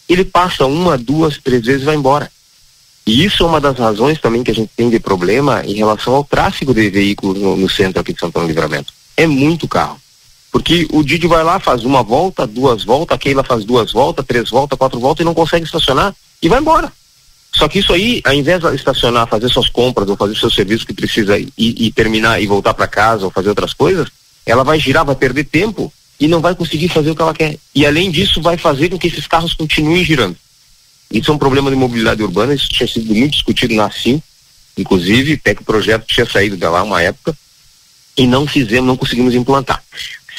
Ele passa uma, duas, três vezes e vai embora. E isso é uma das razões também que a gente tem de problema em relação ao tráfego de veículos no, no centro aqui de São Paulo Livramento. É muito carro. Porque o Didi vai lá, faz uma volta, duas voltas, a Keila faz duas voltas, três voltas, quatro voltas e não consegue estacionar e vai embora. Só que isso aí, ao invés de estacionar, fazer suas compras ou fazer seu serviço que precisa e, e terminar e voltar para casa ou fazer outras coisas, ela vai girar, vai perder tempo e não vai conseguir fazer o que ela quer. E além disso, vai fazer com que esses carros continuem girando. Isso é um problema de mobilidade urbana, isso tinha sido muito discutido na CIM, inclusive, até que o projeto tinha saído de lá uma época, e não fizemos, não conseguimos implantar.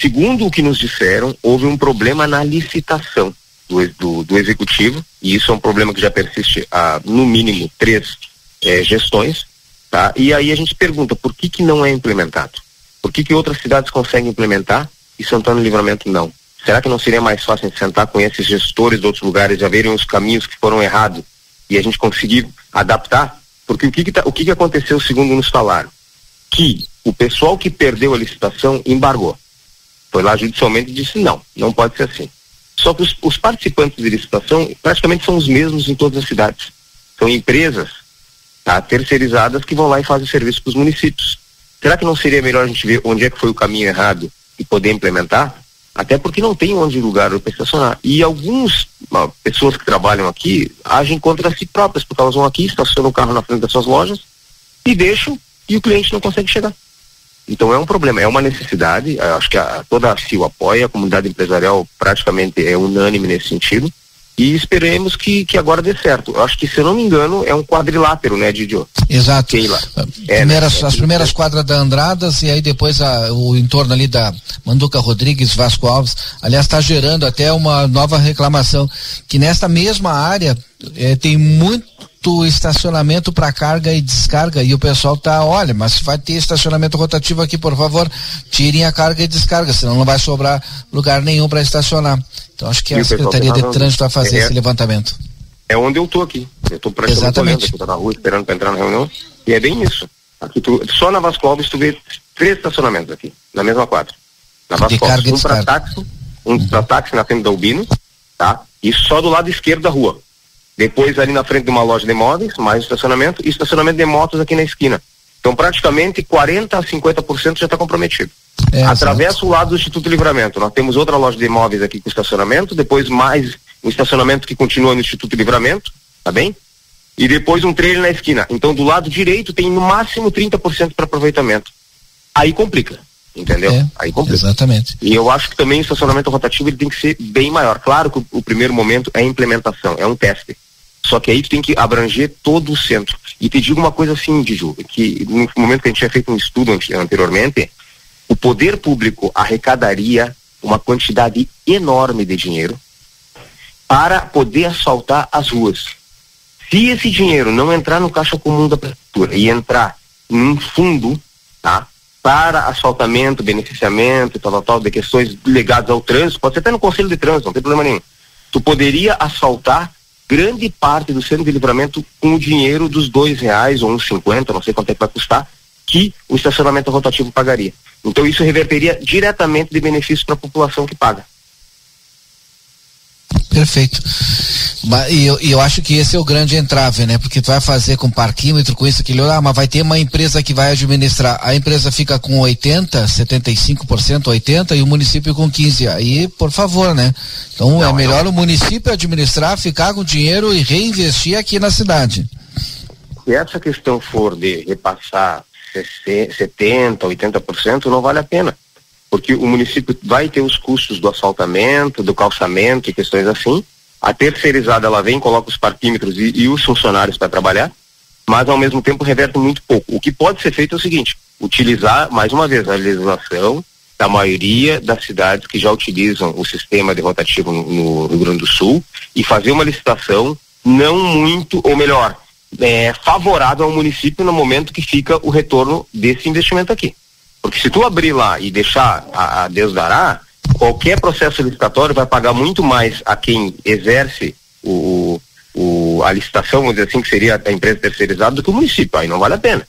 Segundo o que nos disseram, houve um problema na licitação do, do, do executivo, e isso é um problema que já persiste há, no mínimo, três é, gestões, tá? E aí a gente pergunta, por que que não é implementado? Por que que outras cidades conseguem implementar e Santana Livramento não? Será que não seria mais fácil sentar com esses gestores de outros lugares, já verem os caminhos que foram errados e a gente conseguir adaptar Porque o que, que, tá, o que, que aconteceu segundo nos falaram? Que o pessoal que perdeu a licitação embargou. Foi lá judicialmente e disse não, não pode ser assim. Só que os, os participantes de licitação praticamente são os mesmos em todas as cidades. São empresas tá, terceirizadas que vão lá e fazem serviço para os municípios. Será que não seria melhor a gente ver onde é que foi o caminho errado e poder implementar? Até porque não tem onde lugar para estacionar. E algumas pessoas que trabalham aqui agem contra si próprias, porque elas vão aqui, estacionam o carro na frente das suas lojas e deixam e o cliente não consegue chegar. Então é um problema, é uma necessidade. Acho que a, toda a CIO apoia, a comunidade empresarial praticamente é unânime nesse sentido. E esperemos que, que agora dê certo. Acho que, se eu não me engano, é um quadrilátero, né, Didio? Exato. Keila. É, primeiras, né? as primeiras quadras da Andradas e aí depois a, o entorno ali da Manduca Rodrigues, Vasco Alves. Aliás, está gerando até uma nova reclamação que nesta mesma área é, tem muito estacionamento para carga e descarga e o pessoal tá, olha, mas vai ter estacionamento rotativo aqui, por favor, tirem a carga e descarga, senão não vai sobrar lugar nenhum para estacionar. Então acho que e a Secretaria de Trânsito vai fazer é, esse levantamento. É onde eu tô aqui. Eu tô praticamente olhando, eu tô na rua esperando para entrar na reunião e é bem isso. Aqui tu, só na Vasco Alves tu vê três estacionamentos aqui, na mesma quadra. Na Vasco Alves, um para táxi, um hum. para táxi na frente da Albino, tá? E só do lado esquerdo da rua. Depois ali na frente de uma loja de móveis, mais estacionamento, e estacionamento de motos aqui na esquina. Então praticamente 40 a 50% já está comprometido. É, Atravessa o lado do Instituto Livramento. Nós temos outra loja de imóveis aqui com estacionamento, depois mais um estacionamento que continua no Instituto Livramento, tá bem? E depois um trailer na esquina. Então do lado direito tem no máximo 30% para aproveitamento. Aí complica, entendeu? É, Aí complica. Exatamente. E eu acho que também o estacionamento rotativo ele tem que ser bem maior. Claro que o, o primeiro momento é a implementação, é um teste. Só que aí tu tem que abranger todo o centro. E te digo uma coisa assim, Diju, que no momento que a gente tinha feito um estudo anteriormente, o poder público arrecadaria uma quantidade enorme de dinheiro para poder asfaltar as ruas. Se esse dinheiro não entrar no caixa comum da prefeitura e entrar num fundo, tá? Para asfaltamento, beneficiamento, tal, tal, tal, de questões ligadas ao trânsito, pode ser até no conselho de trânsito, não tem problema nenhum. Tu poderia asfaltar grande parte do centro de livramento com o dinheiro dos dois reais ou uns cinquenta, não sei quanto é que vai custar, que o estacionamento rotativo pagaria. Então isso reverteria diretamente de benefício para a população que paga. Perfeito. E eu, eu, acho que esse é o grande entrave, né? Porque tu vai fazer com parquímetro, com isso, aquilo, ah, mas vai ter uma empresa que vai administrar. A empresa fica com 80, 75%, 80% e o município com 15%. Aí, por favor, né? Então não, é melhor não. o município administrar, ficar com dinheiro e reinvestir aqui na cidade. Se essa questão for de repassar 70, 80%, não vale a pena porque o município vai ter os custos do asfaltamento, do calçamento e questões assim. A terceirizada ela vem, coloca os parquímetros e, e os funcionários para trabalhar, mas ao mesmo tempo reverte muito pouco. O que pode ser feito é o seguinte: utilizar mais uma vez a legislação da maioria das cidades que já utilizam o sistema de rotativo no, no Rio Grande do Sul e fazer uma licitação não muito, ou melhor, é, favorável ao município no momento que fica o retorno desse investimento aqui. Porque se tu abrir lá e deixar a, a Deus dará, qualquer processo licitatório vai pagar muito mais a quem exerce o, o, a licitação, vamos dizer assim, que seria a empresa terceirizada, do que o município. Aí não vale a pena.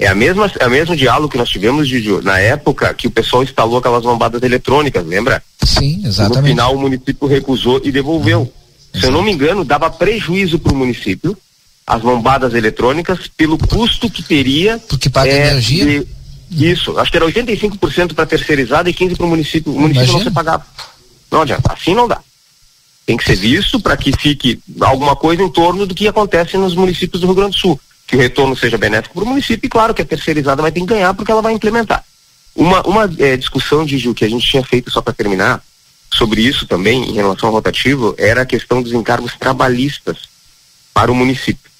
É a mesma, é o mesmo diálogo que nós tivemos, na época que o pessoal instalou aquelas lombadas eletrônicas, lembra? Sim, exatamente. no final o município recusou e devolveu. Uhum. Se eu não me engano, dava prejuízo para o município as lombadas eletrônicas pelo custo que teria. Porque paga é, energia? De, isso, acho que era 85% para terceirizada e 15% para o município. O município Imagina. não ser pagado. Não adianta, assim não dá. Tem que ser visto para que fique alguma coisa em torno do que acontece nos municípios do Rio Grande do Sul. Que o retorno seja benéfico para o município e, claro, que a terceirizada vai ter que ganhar porque ela vai implementar. Uma, uma é, discussão, Gil, que a gente tinha feito só para terminar, sobre isso também, em relação ao rotativo, era a questão dos encargos trabalhistas para o município.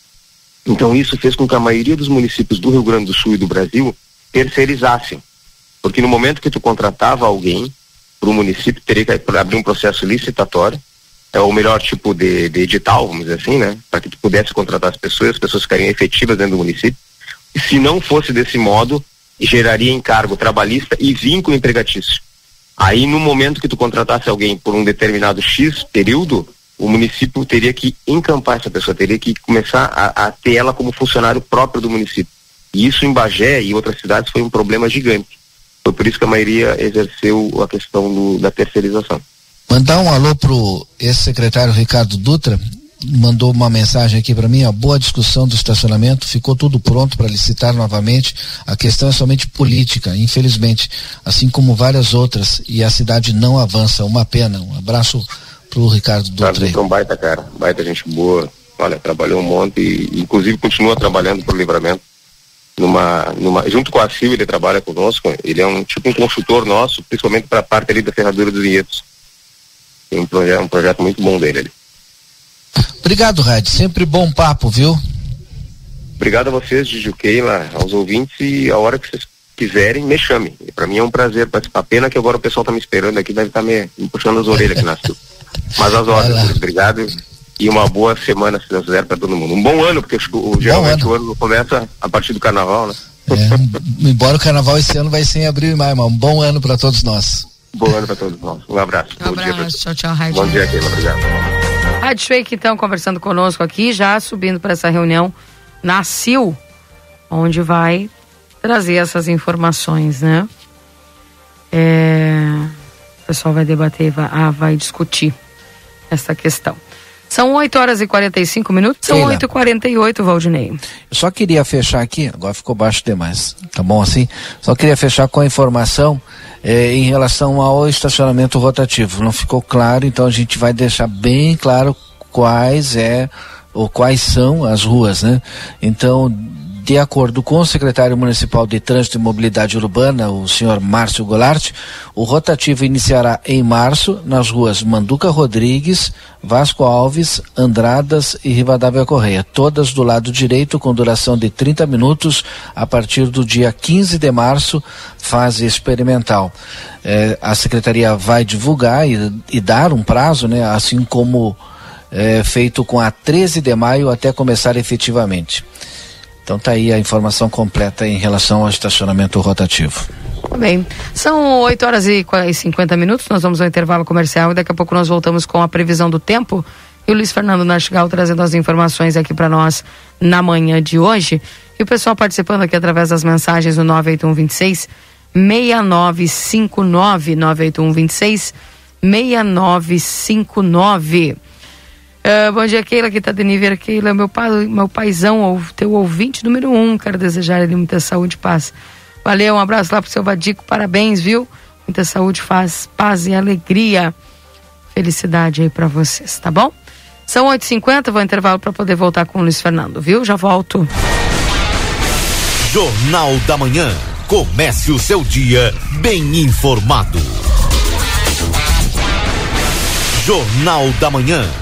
Então, isso fez com que a maioria dos municípios do Rio Grande do Sul e do Brasil terceirizassem. Porque no momento que tu contratava alguém para o município, teria que abrir um processo licitatório, é o melhor tipo de, de edital, vamos dizer assim, né? Para que tu pudesse contratar as pessoas, as pessoas ficariam efetivas dentro do município. E se não fosse desse modo, geraria encargo trabalhista e vínculo empregatício. Aí, no momento que tu contratasse alguém por um determinado X período, o município teria que encampar essa pessoa, teria que começar a, a ter ela como funcionário próprio do município. E isso em Bagé e outras cidades foi um problema gigante. Foi por isso que a maioria exerceu a questão do, da terceirização. Mandar um alô pro ex-secretário Ricardo Dutra, mandou uma mensagem aqui para mim, a boa discussão do estacionamento, ficou tudo pronto para licitar novamente. A questão é somente política, infelizmente, assim como várias outras, e a cidade não avança. Uma pena. Um abraço pro Ricardo Dutra. É um baita cara, baita gente boa. Olha, trabalhou um monte e inclusive continua trabalhando pro livramento. Numa, numa, junto com a Sil, ele trabalha conosco. Ele é um tipo um consultor nosso, principalmente para a parte ali da ferradura dos vinhedos. Tem um projeto, um projeto muito bom dele ali. Obrigado, Red. Sempre bom papo, viu? Obrigado a vocês, Gigi Keila, aos ouvintes e a hora que vocês quiserem, me chame. Para mim é um prazer participar. Pena que agora o pessoal tá me esperando aqui, deve estar tá me, me, puxando as orelhas aqui na Mas as ordens, obrigado e uma boa semana, se Deus quiser, para todo mundo. Um bom ano, porque o, geralmente ano. o ano começa a partir do carnaval, né? É, embora o carnaval esse ano vai ser em abril e maio, mas um bom ano para todos nós. Bom ano para todos nós. Um abraço. Um abraço. Tchau, tchau, Raid. Bom dia, Keila. Obrigado. Rádio Shake, então, conversando conosco aqui, já subindo para essa reunião na CIL, onde vai trazer essas informações, né? É, o pessoal vai debater, vai, ah, vai discutir essa questão. São 8 horas e 45 minutos, são Keila, 8 e 48 Valdinei. Eu só queria fechar aqui, agora ficou baixo demais, tá bom assim? Só queria fechar com a informação eh, em relação ao estacionamento rotativo. Não ficou claro, então a gente vai deixar bem claro quais é ou quais são as ruas, né? Então, de acordo com o secretário municipal de Trânsito e Mobilidade Urbana, o senhor Márcio Goulart, o rotativo iniciará em março nas ruas Manduca Rodrigues, Vasco Alves, Andradas e Rivadavia Correia, todas do lado direito com duração de 30 minutos a partir do dia 15 de março, fase experimental. É, a secretaria vai divulgar e, e, dar um prazo, né, assim como é, feito com a 13 de maio até começar efetivamente. Então tá aí a informação completa em relação ao estacionamento rotativo. Bem, são 8 horas e 50 minutos, nós vamos ao intervalo comercial e daqui a pouco nós voltamos com a previsão do tempo. E o Luiz Fernando Nastigal trazendo as informações aqui para nós na manhã de hoje. E o pessoal participando aqui através das mensagens no 98126 6959 98126 6959. Uh, bom dia, Keila, que tá de nível. Keila, meu, pai, meu paizão, teu ouvinte número um. Quero desejar ele muita saúde e paz. Valeu, um abraço lá pro seu Vadico, parabéns, viu? Muita saúde, paz, paz e alegria. Felicidade aí para vocês, tá bom? São 8h50, vou intervalo para poder voltar com o Luiz Fernando, viu? Já volto. Jornal da Manhã. Comece o seu dia bem informado. Jornal da Manhã.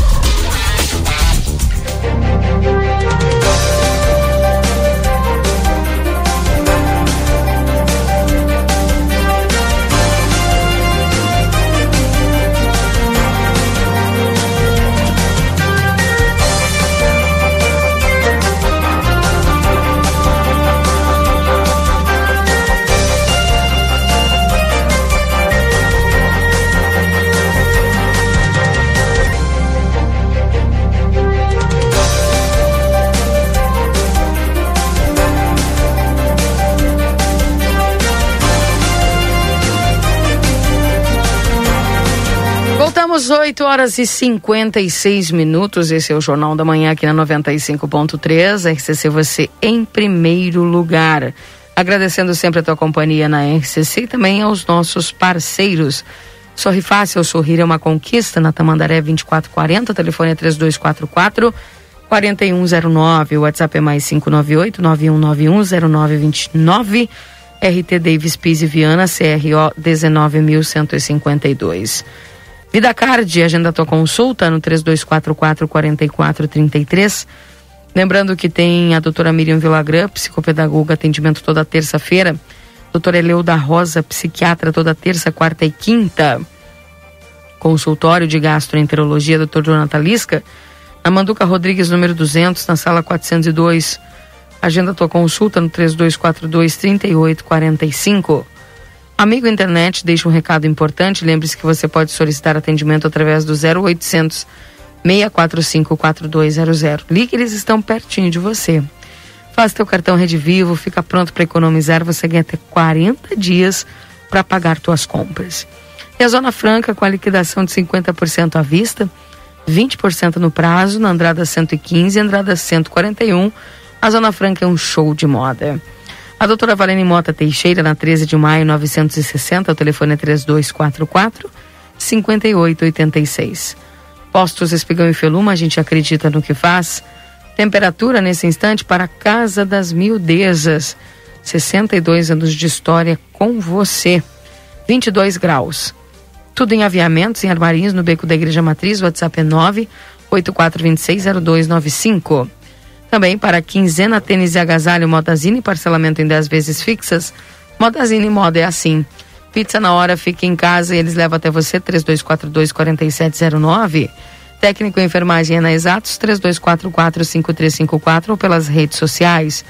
Voltamos 8 horas e 56 minutos. Esse é o Jornal da Manhã aqui na 95.3. RCC você em primeiro lugar. Agradecendo sempre a tua companhia na RCC e também aos nossos parceiros. Sorri Fácil, sorrir é uma conquista na Tamandaré 2440, telefone é 3244 4109, o WhatsApp é mais 598 9191 0929. RT Davis Pise Viana, CRO 19152. Vida Card, agenda tua consulta no 3244 4433. Lembrando que tem a doutora Miriam Villagrã, psicopedagoga, atendimento toda terça-feira. Doutora Eleuda Rosa, psiquiatra, toda terça, quarta e quinta. Consultório de gastroenterologia, doutor Jonathan Lisca. Na Manduca Rodrigues, número 200, na sala 402. Agenda tua consulta no 3242 3845. Amigo internet, deixa um recado importante. Lembre-se que você pode solicitar atendimento através do 0800 645 4200. Ligue, eles estão pertinho de você. Faça teu cartão Rede Vivo, fica pronto para economizar. Você ganha até 40 dias para pagar tuas compras. E a Zona Franca com a liquidação de 50% à vista, 20% no prazo, na Andrada 115 e Andrada 141. A Zona Franca é um show de moda. A doutora Valene Mota Teixeira, na 13 de maio 960, o telefone é 3244 5886. Postos Espigão e Feluma, a gente acredita no que faz. Temperatura nesse instante para a Casa das Mildezas. 62 anos de história com você. 22 graus. Tudo em aviamentos, em armarinhos, no beco da Igreja Matriz. O WhatsApp é 984260295. Também para quinzena, tênis e agasalho Modazine, parcelamento em 10 vezes fixas. Modazine Moda é assim. Pizza na hora, fique em casa e eles levam até você, 3242-4709. Técnico em enfermagem é na Exatos, 3244-5354 ou pelas redes sociais.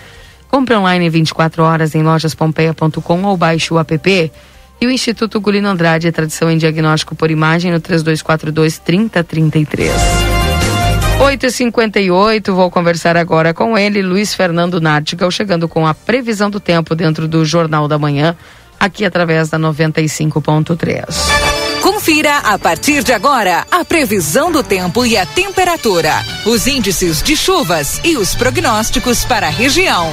Compre online 24 horas em lojaspompeia.com ou baixe o app. E o Instituto Gulino Andrade tradição em diagnóstico por imagem no 3242-3033. 8h58, vou conversar agora com ele, Luiz Fernando Nartigal, chegando com a previsão do tempo dentro do Jornal da Manhã aqui através da 95.3. Confira a partir de agora a previsão do tempo e a temperatura, os índices de chuvas e os prognósticos para a região.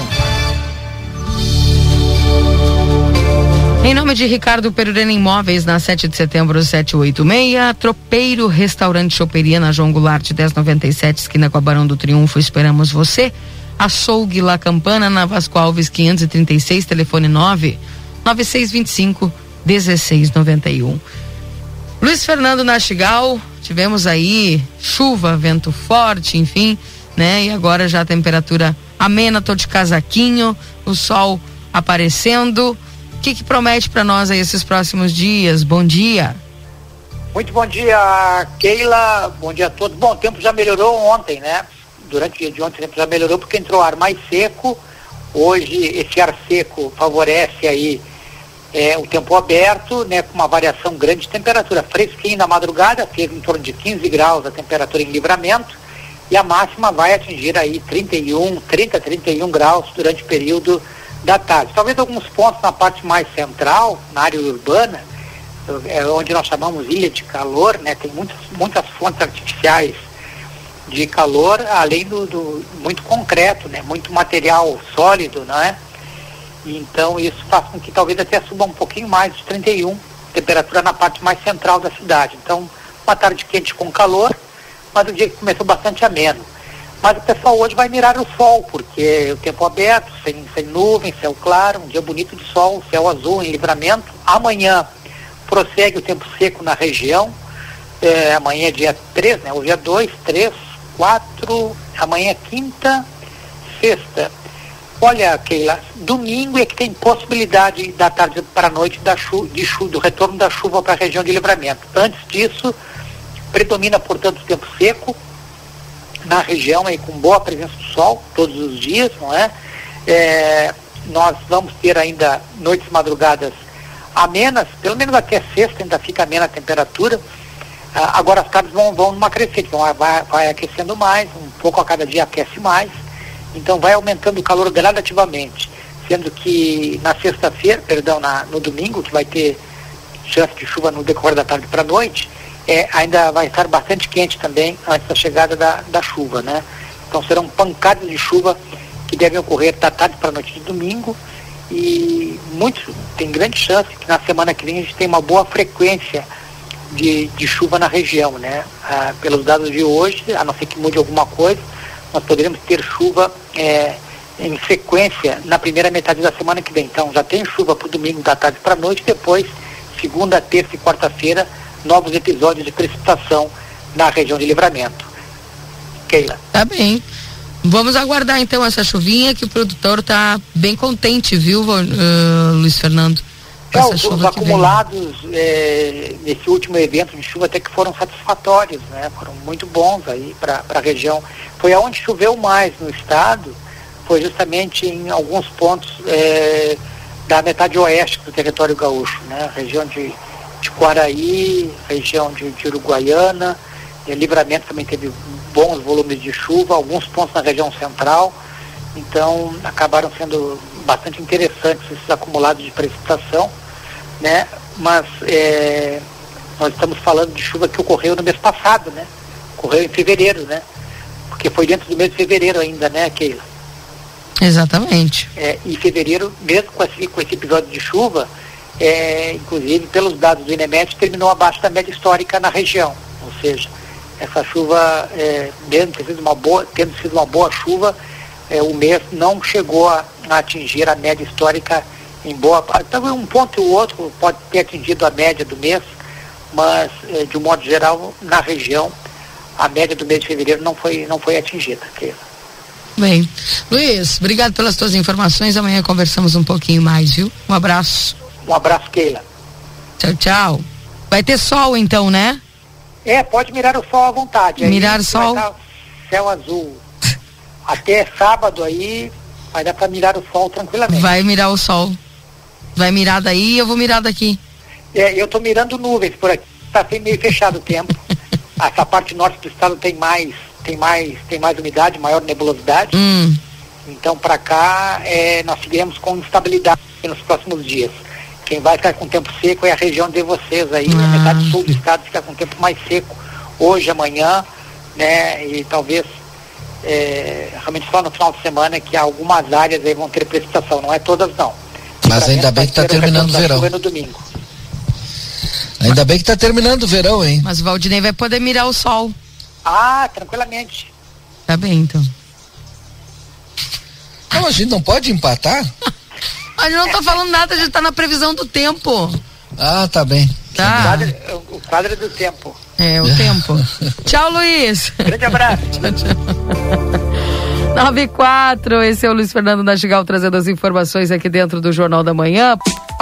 Em nome de Ricardo Perurena Imóveis, na 7 de setembro, 786, Tropeiro Restaurante Choperia, na João Goulart, 1097, esquina com a Barão do Triunfo, esperamos você. Açougue La Campana, na Vasco Alves, 536, telefone 9 9625 1691. Luiz Fernando Nastigal, tivemos aí chuva, vento forte, enfim, né? E agora já a temperatura amena, tô de casaquinho, o sol aparecendo. O que, que promete para nós aí esses próximos dias? Bom dia. Muito bom dia, Keila. Bom dia a todos. Bom, o tempo já melhorou ontem, né? Durante o dia de ontem o tempo já melhorou porque entrou ar mais seco. Hoje esse ar seco favorece aí é, o tempo aberto, né, com uma variação grande de temperatura. Fresquinho na madrugada, teve em torno de 15 graus a temperatura em livramento, e a máxima vai atingir aí 31, 30, 31 graus durante o período da tarde. Talvez alguns pontos na parte mais central, na área urbana, é, onde nós chamamos ilha de calor, né, tem muitas, muitas fontes artificiais de calor, além do, do muito concreto, né, muito material sólido, não é? Então isso faz com que talvez até suba um pouquinho mais de 31, temperatura na parte mais central da cidade. Então, uma tarde quente com calor, mas o dia que começou bastante ameno. Mas o pessoal hoje vai mirar o sol, porque o tempo aberto, sem, sem nuvem, céu claro, um dia bonito de sol, céu azul em livramento. Amanhã prossegue o tempo seco na região. É, amanhã é dia 3, né? Hoje é 2, 3, 4, amanhã é quinta, sexta. Olha, Keila, domingo é que tem possibilidade da tarde para a noite da chu de chu do retorno da chuva para a região de livramento. Antes disso, predomina, portanto, o tempo seco na região aí com boa presença do sol todos os dias, não é? é nós vamos ter ainda noites madrugadas amenas, pelo menos até sexta ainda fica amena a temperatura. Ah, agora as tardes vão, vão numa crescente, então vai, vai aquecendo mais, um pouco a cada dia aquece mais então vai aumentando o calor gradativamente, sendo que na sexta-feira, perdão, na, no domingo, que vai ter chance de chuva no decorrer da tarde para a noite, é, ainda vai estar bastante quente também antes da chegada da, da chuva, né? Então serão pancadas de chuva que devem ocorrer da tarde para a noite de domingo e muito, tem grande chance que na semana que vem a gente tenha uma boa frequência de, de chuva na região, né? Ah, pelos dados de hoje, a não ser que mude alguma coisa, nós poderemos ter chuva é, em sequência na primeira metade da semana que vem. Então já tem chuva para o domingo da tarde para a noite, depois, segunda, terça e quarta-feira, novos episódios de precipitação na região de livramento. Keila. Tá bem. Vamos aguardar então essa chuvinha que o produtor está bem contente, viu, uh, Luiz Fernando? É, os, os acumulados é, nesse último evento de chuva até que foram satisfatórios, né? Foram muito bons aí para a região. Foi aonde choveu mais no estado, foi justamente em alguns pontos é, da metade oeste do território gaúcho, né? Região de, de Quaraí, região de, de Uruguaiana, e Livramento também teve bons volumes de chuva, alguns pontos na região central, então acabaram sendo bastante interessantes esses acumulados de precipitação, né? Mas é, nós estamos falando de chuva que ocorreu no mês passado, né? Ocorreu em fevereiro, né? Porque foi dentro do mês de fevereiro ainda, né, Keila? Exatamente. É, em fevereiro, mesmo com esse, com esse episódio de chuva, é, inclusive pelos dados do INEMET, terminou abaixo da média histórica na região. Ou seja, essa chuva, é, mesmo sido uma boa, tendo sido uma boa chuva, é, o mês não chegou a, a, atingir a média histórica em boa parte. Então, um ponto e o outro pode ter atingido a média do mês, mas, é, de um modo geral, na região, a média do mês de fevereiro não foi, não foi atingida. Bem, Luiz, obrigado pelas tuas informações. Amanhã conversamos um pouquinho mais, viu? Um abraço. Um abraço, Keila. Tchau, tchau. Vai ter sol então, né? É, pode mirar o sol à vontade. Mirar o sol? Céu azul. Até sábado aí vai dar para mirar o sol tranquilamente. Vai mirar o sol. Vai mirar daí e eu vou mirar daqui. É, eu tô mirando nuvens por aqui. Tá meio fechado o tempo. Essa parte norte do estado tem mais tem mais, tem mais umidade, maior nebulosidade. Hum. Então, para cá, é, nós seguiremos com instabilidade nos próximos dias. Quem vai ficar com tempo seco é a região de vocês aí, ah. a metade sul do estado fica com tempo mais seco hoje, amanhã, né? E talvez é, realmente só no final de semana que algumas áreas aí vão ter precipitação, não é todas não. Mas ainda bem que está terminando o verão. No domingo. Ainda bem que está terminando o verão, hein? Mas o Valdinei vai poder mirar o sol. Ah, tranquilamente. Tá bem, então. Não, a gente não pode empatar? a gente não tá falando nada, a gente tá na previsão do tempo. Ah, tá bem. Tá. O quadro, o quadro é do tempo. É, o tempo. tchau, Luiz. Grande abraço. tchau, tchau. 9 e 4, esse é o Luiz Fernando Nastigal trazendo as informações aqui dentro do Jornal da Manhã.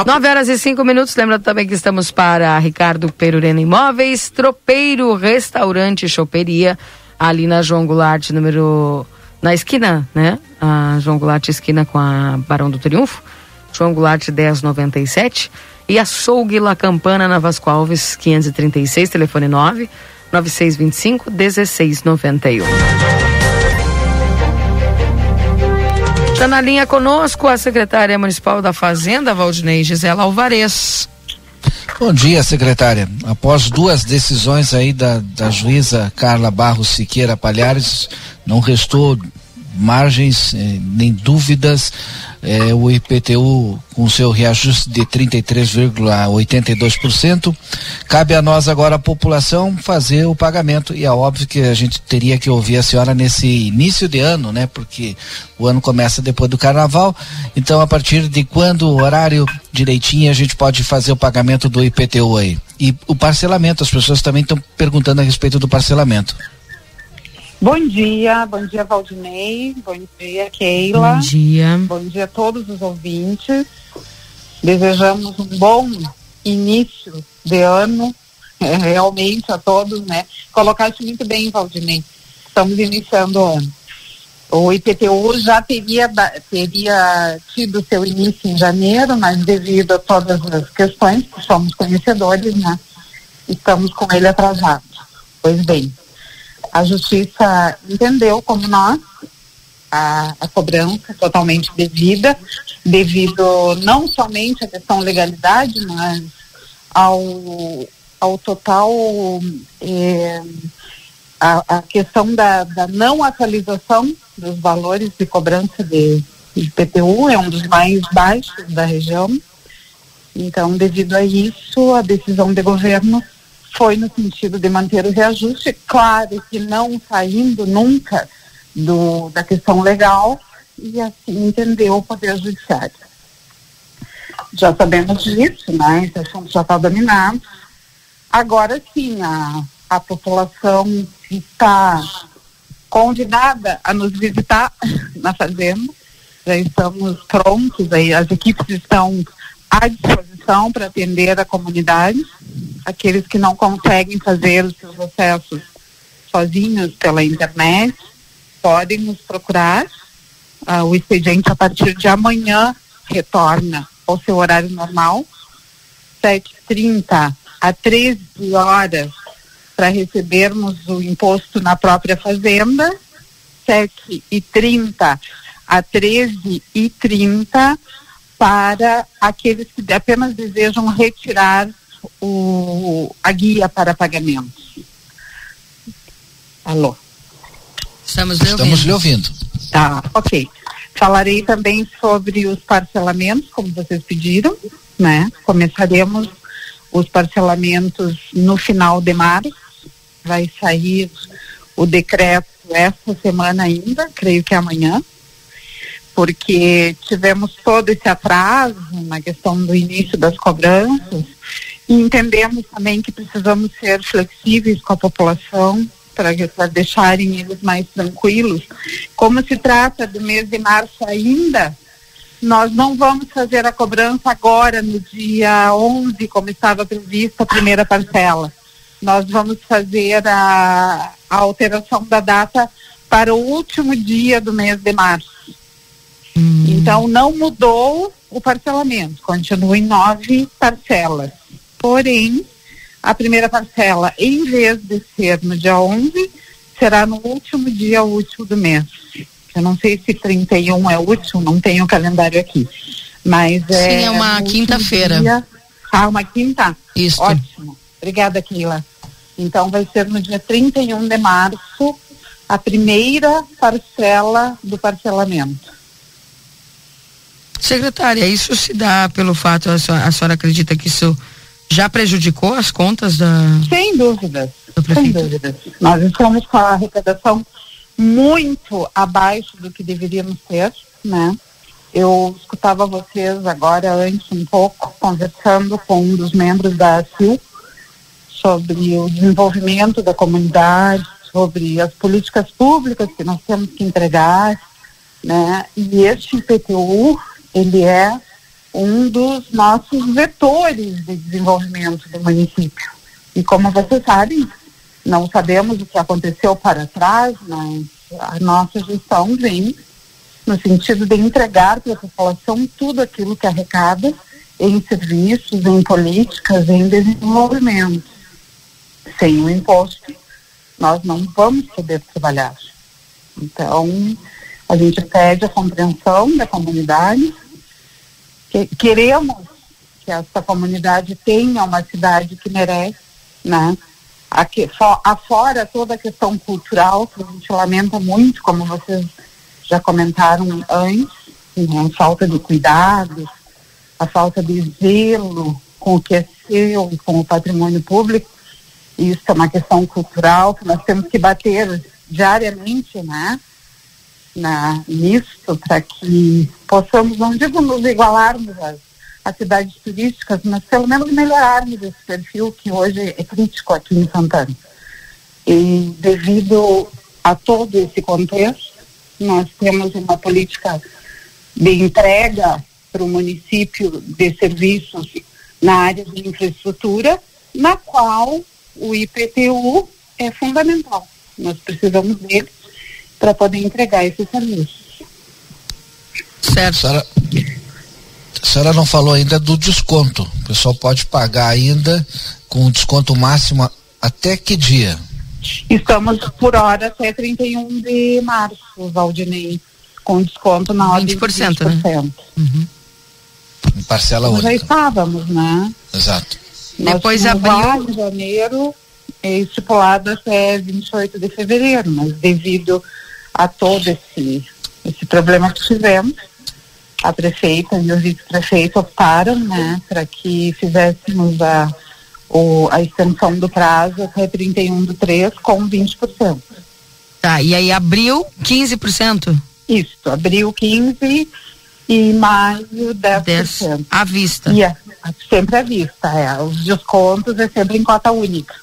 9 horas e 5 minutos. Lembrando também que estamos para Ricardo Perurena Imóveis, Tropeiro Restaurante Choperia, ali na João Goulart, número. na esquina, né? A João Goulart, esquina com a Barão do Triunfo. João Goulart 1097. E Açougue La Campana na Vasco Alves 536, telefone 9 9625 1691. Está na linha conosco a secretária municipal da Fazenda, Valdinei Gisela Alvarez. Bom dia, secretária. Após duas decisões aí da, da juíza Carla Barros Siqueira Palhares, não restou margens, eh, nem dúvidas é, o IPTU com seu reajuste de 33,82%. Cabe a nós agora, a população, fazer o pagamento. E é óbvio que a gente teria que ouvir a senhora nesse início de ano, né? Porque o ano começa depois do carnaval. Então, a partir de quando o horário direitinho a gente pode fazer o pagamento do IPTU aí? E o parcelamento, as pessoas também estão perguntando a respeito do parcelamento. Bom dia, bom dia Valdinei, bom dia Keila. Bom dia. Bom dia a todos os ouvintes. Desejamos um bom início de ano, é, realmente a todos, né? Colocaste muito bem, Valdinei. Estamos iniciando o ano. O IPTU já teria, teria tido seu início em janeiro, mas devido a todas as questões, que somos conhecedores, né? Estamos com ele atrasado. Pois bem, a justiça entendeu como nós a, a cobrança totalmente devida, devido não somente à questão legalidade, mas ao, ao total eh, a, a, questão da, da, não atualização dos valores de cobrança de, de PTU é um dos mais baixos da região. Então, devido a isso, a decisão de governo foi no sentido de manter o reajuste, claro que não saindo nunca do, da questão legal, e assim entendeu o Poder Judiciário. Já sabemos disso, né? Esse assunto já está dominado. Agora sim, a, a população está convidada a nos visitar na fazenda. Já estamos prontos, aí, as equipes estão à disposição para atender a comunidade aqueles que não conseguem fazer os seus acessos sozinhos pela internet, podem nos procurar. Uh, o expediente, a partir de amanhã, retorna ao seu horário normal, 7h30 a 13 horas para recebermos o imposto na própria fazenda, 7h30 a 13h30 para aqueles que apenas desejam retirar o, a guia para pagamentos. Alô? Estamos lhe Estamos lhe ouvindo. Tá, ok. Falarei também sobre os parcelamentos, como vocês pediram, né? Começaremos os parcelamentos no final de março. Vai sair o decreto essa semana ainda, creio que amanhã, porque tivemos todo esse atraso na questão do início das cobranças e entendemos também que precisamos ser flexíveis com a população para deixarem eles mais tranquilos. Como se trata do mês de março ainda, nós não vamos fazer a cobrança agora, no dia 11, como estava prevista a primeira parcela. Nós vamos fazer a, a alteração da data para o último dia do mês de março. Hum. Então, não mudou o parcelamento, continua em nove parcelas. Porém, a primeira parcela, em vez de ser no dia 11, será no último dia útil do mês. Eu não sei se 31 é útil, não tenho o calendário aqui. Mas é. Sim, é uma quinta-feira. Ah, uma quinta? Isso. Ótimo. Obrigada, Keila. Então vai ser no dia 31 de março a primeira parcela do parcelamento. Secretária, isso se dá pelo fato, a senhora, a senhora acredita que isso já prejudicou as contas da. Sem dúvidas. Sem dúvidas. Nós estamos com a arrecadação muito abaixo do que deveríamos ter, né? Eu escutava vocês agora antes um pouco conversando com um dos membros da ACIL sobre o desenvolvimento da comunidade, sobre as políticas públicas que nós temos que entregar, né? E este IPTU, ele é um dos nossos vetores de desenvolvimento do município. E como vocês sabem, não sabemos o que aconteceu para trás, mas a nossa gestão vem no sentido de entregar para a população tudo aquilo que arrecada em serviços, em políticas, em desenvolvimento. Sem o imposto, nós não vamos poder trabalhar. Então, a gente pede a compreensão da comunidade, que, queremos que essa comunidade tenha uma cidade que merece, né? Aqui, for, afora toda a questão cultural, que a gente lamenta muito, como vocês já comentaram antes, né? a falta de cuidados, a falta de zelo com o que é seu e com o patrimônio público. Isso é uma questão cultural que nós temos que bater diariamente, né? Na, nisso para que possamos, não digo nos igualarmos às, às cidades turísticas, mas pelo menos melhorarmos esse perfil que hoje é crítico aqui em Santana. E devido a todo esse contexto, nós temos uma política de entrega para o município de serviços na área de infraestrutura, na qual o IPTU é fundamental. Nós precisamos dele para poder entregar esse serviço. Certo. A senhora, a senhora não falou ainda do desconto. O pessoal pode pagar ainda com desconto máximo até que dia? Estamos por hora até 31 de março, Valdinei, com desconto na ordem 20%, de 20%. Né? Uhum. Em parcela única. já estávamos, né? Exato. Nós Depois em janeiro é estipulado até 28 de fevereiro, mas devido a todo esse, esse problema que tivemos, a prefeita e o vice-prefeito optaram, né, para que fizéssemos a, o, a extensão do prazo até 31 do 3 com 20%. Tá, e aí abril 15%? Isso, abril 15 e maio 10%. 10 à vista. E é, sempre à vista, é. Os descontos é sempre em cota única.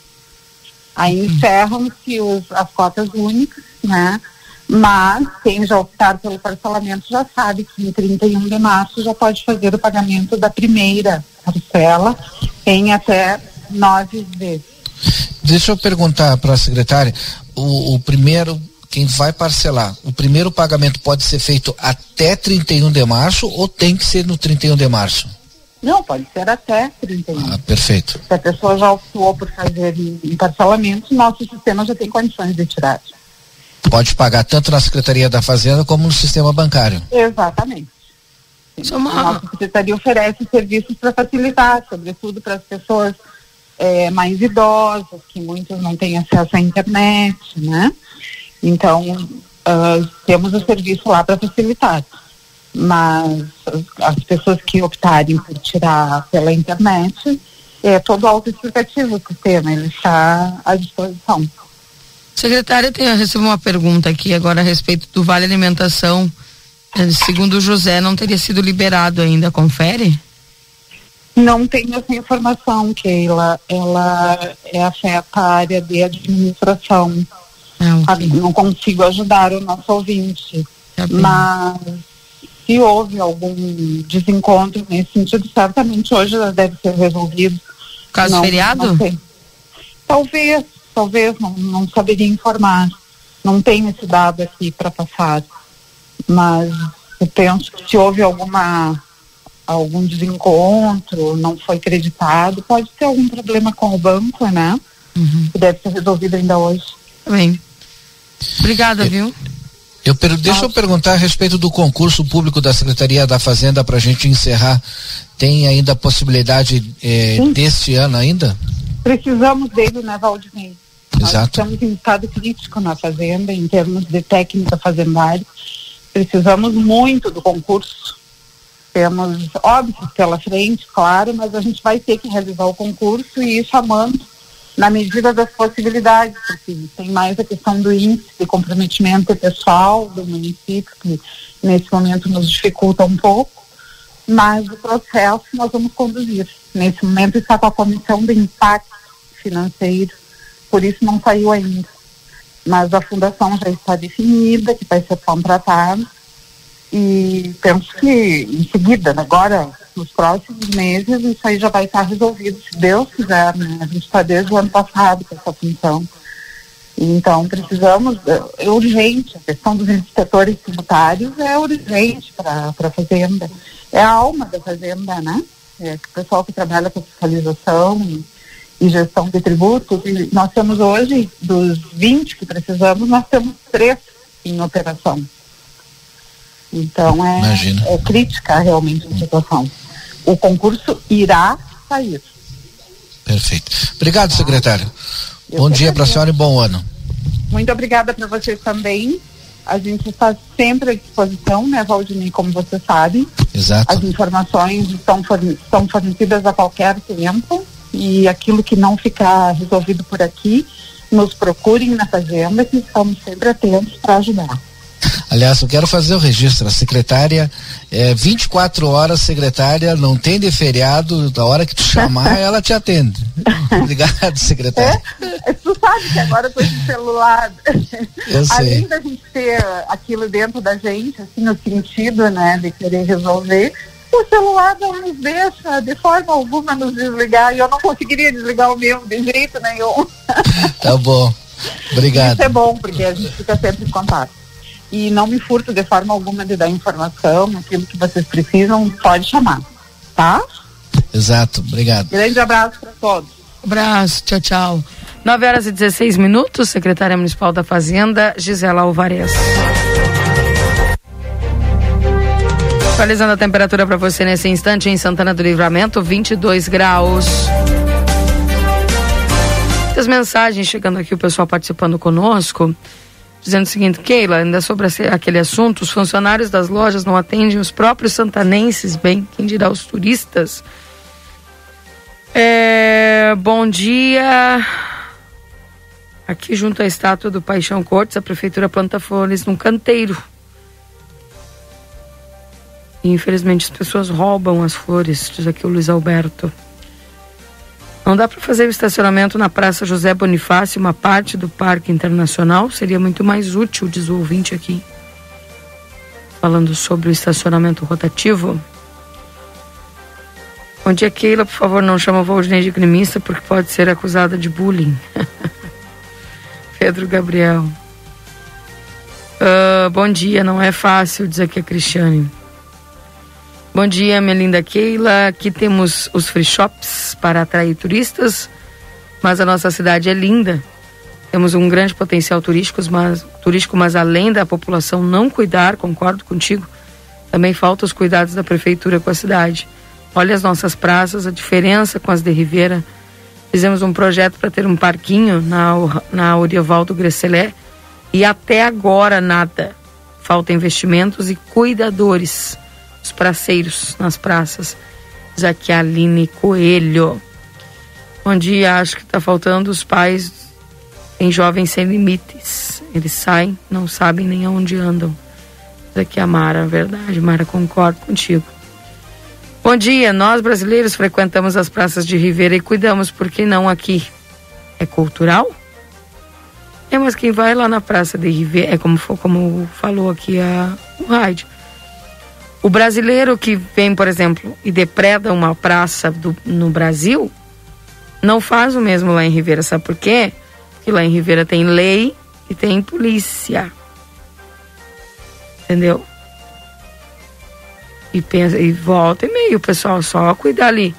Aí Uhum. encerram-se as cotas únicas, né? Mas quem já optar pelo parcelamento já sabe que em 31 de março já pode fazer o pagamento da primeira parcela em até nove vezes. Deixa eu perguntar para a secretária, o, o primeiro, quem vai parcelar, o primeiro pagamento pode ser feito até 31 de março ou tem que ser no 31 de março? Não, pode ser até 31. Ah, perfeito. Se a pessoa já optou por fazer em, em parcelamento, nosso sistema já tem condições de tirar. Pode pagar tanto na Secretaria da Fazenda como no sistema bancário. Exatamente. Sim. Uma... A nossa secretaria oferece serviços para facilitar, sobretudo para as pessoas é, mais idosas, que muitos não têm acesso à internet, né? Então, uh, temos o serviço lá para facilitar. Mas as pessoas que optarem por tirar pela internet, é todo autoexplicativo o sistema, ele está à disposição. Secretária, tem, recebi uma pergunta aqui agora a respeito do Vale Alimentação. Eh, segundo o José, não teria sido liberado ainda, confere? Não tenho essa informação, Keila. Ela é afeta a área de administração. Ah, okay. Não consigo ajudar o nosso ouvinte. Tá mas se houve algum desencontro nesse sentido, certamente hoje deve ser resolvido. Caso não, feriado? Não. Talvez, talvez, não, não saberia informar. Não tenho esse dado aqui para passar. Mas eu penso que se houve alguma algum desencontro, não foi creditado, pode ter algum problema com o banco, né? Uhum. Que deve ser resolvido ainda hoje. Bem. Obrigada, viu? Eu per... Deixa eu perguntar a respeito do concurso público da Secretaria da Fazenda para a gente encerrar. Tem ainda a possibilidade eh, deste ano ainda? Precisamos dele, né, Valdinei? Nós Exato. estamos em estado crítico na Fazenda, em termos de técnica fazendária. Precisamos muito do concurso. Temos óbitos pela frente, claro, mas a gente vai ter que realizar o concurso e ir chamando na medida das possibilidades, porque tem mais a questão do índice de comprometimento pessoal do município, que nesse momento nos dificulta um pouco, mas o processo nós vamos conduzir. Nesse momento está com a comissão de impacto financeiro, por isso não saiu ainda. Mas a fundação já está definida, que vai ser contratada, e penso que em seguida, agora, nos próximos meses, isso aí já vai estar resolvido, se Deus quiser, né? A gente está desde o ano passado com essa função. Então, precisamos, é urgente, a questão dos inspetores tributários é urgente para a Fazenda. É a alma da Fazenda, né? É o pessoal que trabalha com fiscalização e, gestão de tributos. E nós temos hoje, dos 20 que precisamos, nós temos três em operação. Então é, Imagina. é crítica realmente a situação. O concurso irá sair. Perfeito. Obrigado, secretário. Eu bom dia para a senhora e bom ano. Muito obrigada para vocês também. A gente está sempre à disposição, né, Valdinei, como você sabe. Exato. As informações estão, forne estão fornecidas a qualquer tempo e aquilo que não ficar resolvido por aqui, nos procurem na fazenda que estamos sempre atentos para ajudar. Aliás, eu quero fazer o registro. A secretária, é, 24 horas, secretária, não tem de feriado, da hora que tu chamar, ela te atende. Obrigado, secretária. É, tu sabe que agora com esse celular, Eu sei. além da gente ter aquilo dentro da gente, assim, no sentido, né, de querer resolver, o celular não nos deixa de forma alguma nos desligar e eu não conseguiria desligar o meu de jeito nenhum. Tá bom. Obrigado. Isso é bom, porque a gente fica sempre em contato. E não me furto de forma alguma de dar informação, aquilo que vocês precisam, pode chamar, tá? Exato, obrigado. Grande abraço para todos. Abraço, tchau, tchau. 9 horas e 16 minutos, secretária municipal da Fazenda, Gisela Alvarez. Atualizando a temperatura para você nesse instante em Santana do Livramento, 22 graus. Muitas mensagens chegando aqui, o pessoal participando conosco, dizendo o seguinte: Keila, ainda sobre aquele assunto, os funcionários das lojas não atendem os próprios santanenses bem, quem dirá os turistas? É, bom dia. Aqui junto à estátua do Paixão Cortes, a prefeitura planta flores num canteiro. E, infelizmente as pessoas roubam as flores, diz aqui o Luiz Alberto. Não dá para fazer o estacionamento na Praça José Bonifácio, uma parte do Parque Internacional? Seria muito mais útil, diz o ouvinte aqui. Falando sobre o estacionamento rotativo. Bom dia, Keila. Por favor, não chama o Valdinei de gremista, porque pode ser acusada de bullying. Pedro Gabriel. Ah, bom dia, não é fácil, diz aqui a Cristiane. Bom dia, minha linda Keila. Aqui temos os free shops para atrair turistas, mas a nossa cidade é linda. Temos um grande potencial turístico, mas, turístico, mas além da população não cuidar, concordo contigo, também faltam os cuidados da prefeitura com a cidade. Olha as nossas praças, a diferença com as de Ribeira. Fizemos um projeto para ter um parquinho na, na Oriovaldo Gresselé e até agora nada. Falta investimentos e cuidadores os praceiros nas praças. Aline Coelho. Bom dia, acho que está faltando os pais em jovens sem limites. Eles saem, não sabem nem aonde andam. Diz aqui a Mara, verdade, Mara, concordo contigo. Bom dia, nós brasileiros frequentamos as praças de Ribeira e cuidamos, por que não aqui? É cultural? É, mas quem vai lá na praça de Ribeira, é como, como falou aqui a, o rádio, o brasileiro que vem, por exemplo, e depreda uma praça do, no Brasil, não faz o mesmo lá em Ribeira. Sabe por quê? Porque lá em Ribeira tem lei e tem polícia. Entendeu? E, pensa, e volta e meio, pessoal só cuidar ali.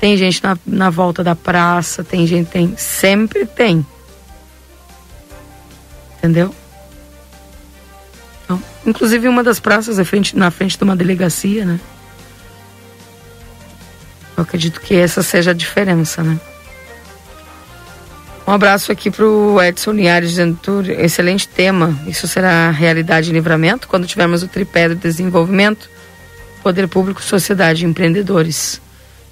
Tem gente na, na volta da praça, tem gente, tem. Sempre tem. Entendeu? Inclusive uma das praças é frente, na frente de uma delegacia, né? Eu acredito que essa seja a diferença, né? Um abraço aqui para o Edson Linhares dizendo excelente tema. Isso será realidade em livramento quando tivermos o tripé do desenvolvimento, poder público, sociedade e empreendedores.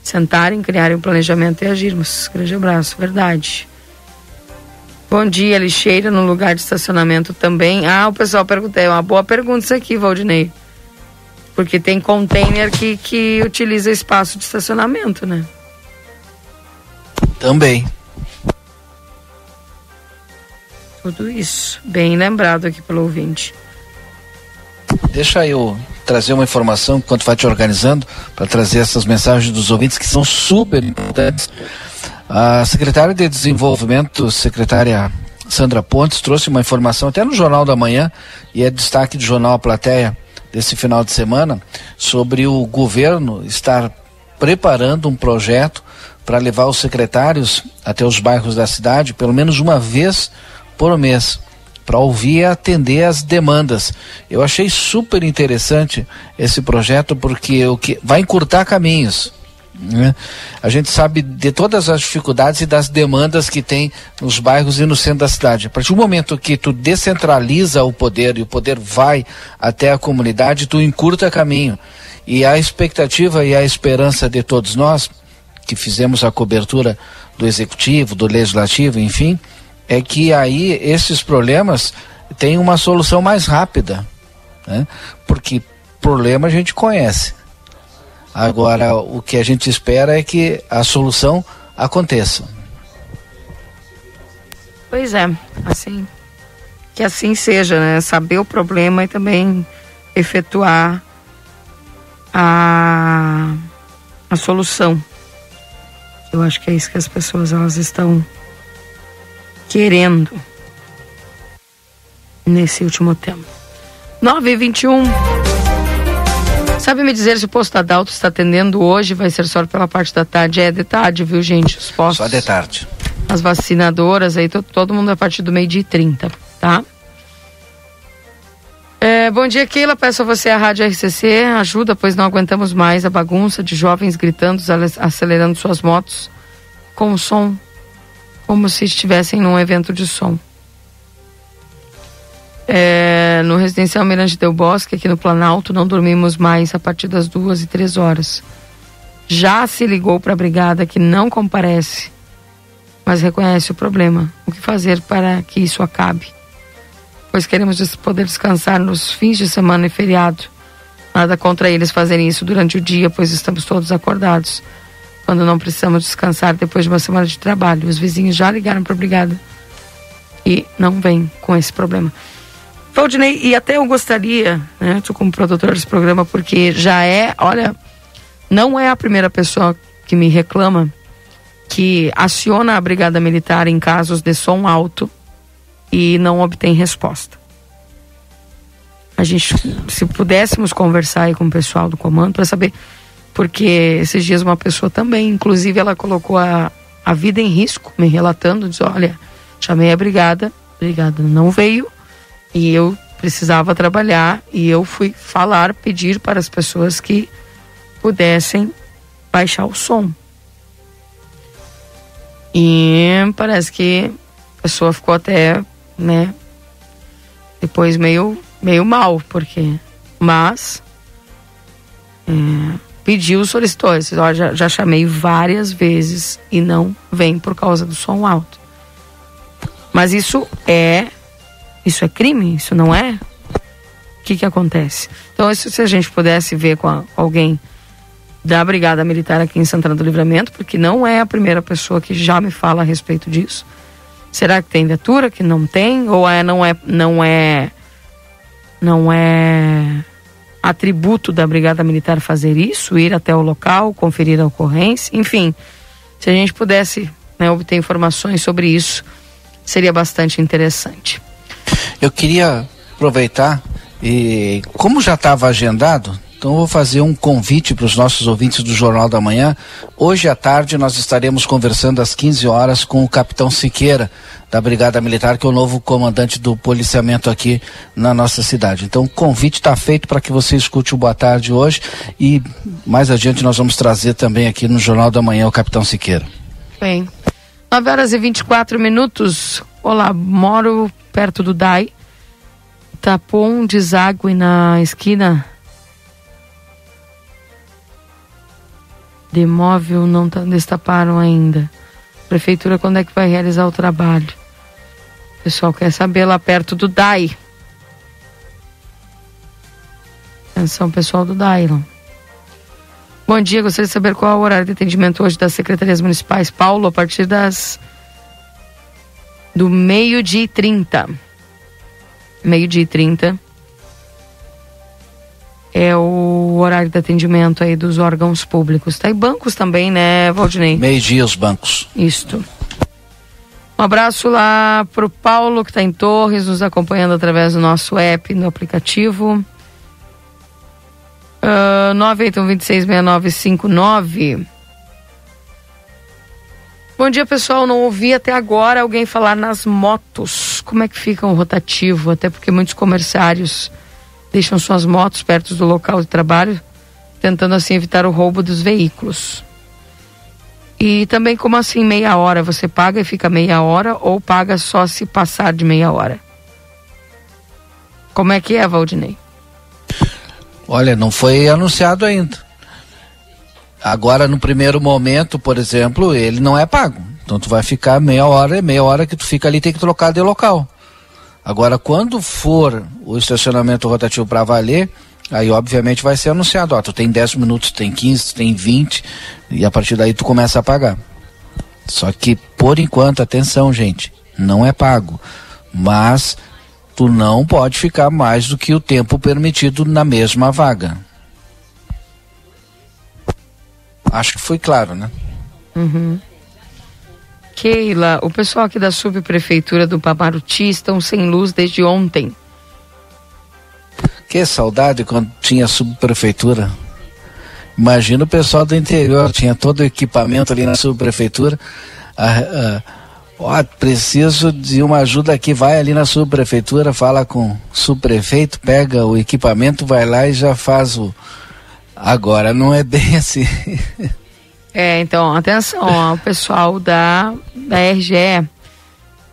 Sentarem, criarem um planejamento e agirmos. Grande abraço, verdade. Bom dia, lixeira no lugar de estacionamento também. Ah, o pessoal perguntou, é uma boa pergunta isso aqui, Valdinei. Porque tem container que, que utiliza espaço de estacionamento, né? Também. Tudo isso. Bem lembrado aqui pelo ouvinte. Deixa eu trazer uma informação enquanto vai te organizando para trazer essas mensagens dos ouvintes que são super importantes. A secretária de Desenvolvimento, secretária Sandra Pontes, trouxe uma informação até no Jornal da Manhã, e é destaque do Jornal A Plateia desse final de semana, sobre o governo estar preparando um projeto para levar os secretários até os bairros da cidade, pelo menos uma vez por mês, para ouvir e atender as demandas. Eu achei super interessante esse projeto porque o que vai encurtar caminhos. Né? A gente sabe de todas as dificuldades e das demandas que tem nos bairros e no centro da cidade. A partir do momento que tu descentraliza o poder e o poder vai até a comunidade, tu encurta caminho. E a expectativa e a esperança de todos nós, que fizemos a cobertura do executivo, do legislativo, enfim, é que aí esses problemas têm uma solução mais rápida. Né? Porque problema a gente conhece Agora, o que a gente espera é que a solução aconteça. Pois é, assim, que assim seja, né? Saber o problema e também efetuar a, a solução. Eu acho que é isso que as pessoas elas estão querendo nesse último tempo. 9 e 21 Sabe me dizer se o posto Adalto está atendendo hoje? Vai ser só pela parte da tarde? É de tarde, viu, gente? Os postos. Só de tarde. As vacinadoras aí, todo mundo a partir do meio-dia e 30, tá? É, bom dia, Keila. Peço a você a Rádio RCC. Ajuda, pois não aguentamos mais a bagunça de jovens gritando, acelerando suas motos com o som, como se estivessem num evento de som é, no residencial Mirante Del Bosque, aqui no Planalto, não dormimos mais a partir das duas e três horas. Já se ligou para a brigada que não comparece, mas reconhece o problema. O que fazer para que isso acabe? Pois queremos poder descansar nos fins de semana e feriado. Nada contra eles fazerem isso durante o dia, pois estamos todos acordados. Quando não precisamos descansar depois de uma semana de trabalho. Os vizinhos já ligaram para a brigada e não vem com esse problema. Valdinei, e até eu gostaria, né, tu como produtor desse programa, porque já é, olha, não é a primeira pessoa que me reclama que aciona a Brigada Militar em casos de som alto e não obtém resposta. a gente, se pudéssemos conversar aí com o pessoal do comando para saber, porque esses dias uma pessoa também, inclusive ela colocou a, a vida em risco, me relatando, diz, olha, chamei a brigada, a brigada não veio e eu precisava trabalhar e eu fui falar, pedir para as pessoas que pudessem baixar o som. E parece que a pessoa ficou até, né, depois meio, meio mal, porque, mas, é, pediu, solicitou, disse, ó, já, já chamei várias vezes e não vem por causa do som alto. Mas isso é isso é crime? Isso não é? O que, que acontece? Então, isso, se a gente pudesse ver com a, alguém da Brigada Militar aqui em Santana do Livramento, porque não é a primeira pessoa que já me fala a respeito disso. Será que tem viatura que não tem ou é não é não é não é atributo da Brigada Militar fazer isso, ir até o local, conferir a ocorrência, enfim, se a gente pudesse né, obter informações sobre isso, seria bastante interessante. Eu queria aproveitar e como já estava agendado, então vou fazer um convite para os nossos ouvintes do Jornal da Manhã. Hoje à tarde nós estaremos conversando às 15 horas com o capitão Siqueira, da Brigada Militar, que é o novo comandante do policiamento aqui na nossa cidade. Então o convite está feito para que você escute o Boa Tarde hoje e mais adiante nós vamos trazer também aqui no Jornal da Manhã o capitão Siqueira. Bem, 9 horas e 24 minutos. Olá, moro perto do DAI. Tapou um deságue na esquina de imóvel, não tá, destaparam ainda. Prefeitura, quando é que vai realizar o trabalho? O pessoal quer saber lá perto do DAI. Atenção, pessoal do DAI. Bom dia, gostaria de saber qual é o horário de atendimento hoje das secretarias municipais. Paulo, a partir das do meio-dia e 30. Meio-dia e 30 é o horário de atendimento aí dos órgãos públicos. Tá? E bancos também, né, Valdinei? Meio-dia os bancos. Isto. Um abraço lá pro Paulo, que está em Torres, nos acompanhando através do nosso app, no aplicativo. Uh, 981266959. Bom dia, pessoal. Não ouvi até agora alguém falar nas motos. Como é que fica o rotativo? Até porque muitos comerciários deixam suas motos perto do local de trabalho, tentando assim evitar o roubo dos veículos. E também, como assim, meia hora? Você paga e fica meia hora ou paga só se passar de meia hora? Como é que é, Valdinei? Olha, não foi anunciado ainda. Agora, no primeiro momento, por exemplo, ele não é pago. Então tu vai ficar meia hora, é meia hora que tu fica ali tem que trocar de local. Agora, quando for o estacionamento rotativo para valer, aí obviamente vai ser anunciado, ó, tu tem 10 minutos, tem 15, tem 20, e a partir daí tu começa a pagar. Só que, por enquanto, atenção, gente, não é pago. Mas tu não pode ficar mais do que o tempo permitido na mesma vaga. Acho que foi claro, né? Uhum. Keila, o pessoal aqui da subprefeitura do Pamaruti estão sem luz desde ontem. Que saudade quando tinha subprefeitura. Imagina o pessoal do interior, tinha todo o equipamento ali na subprefeitura. Ah, ah, ó, preciso de uma ajuda aqui, vai ali na subprefeitura, fala com o subprefeito, pega o equipamento, vai lá e já faz o, Agora não é bem assim. É, então, atenção, ó, o pessoal da, da RGE,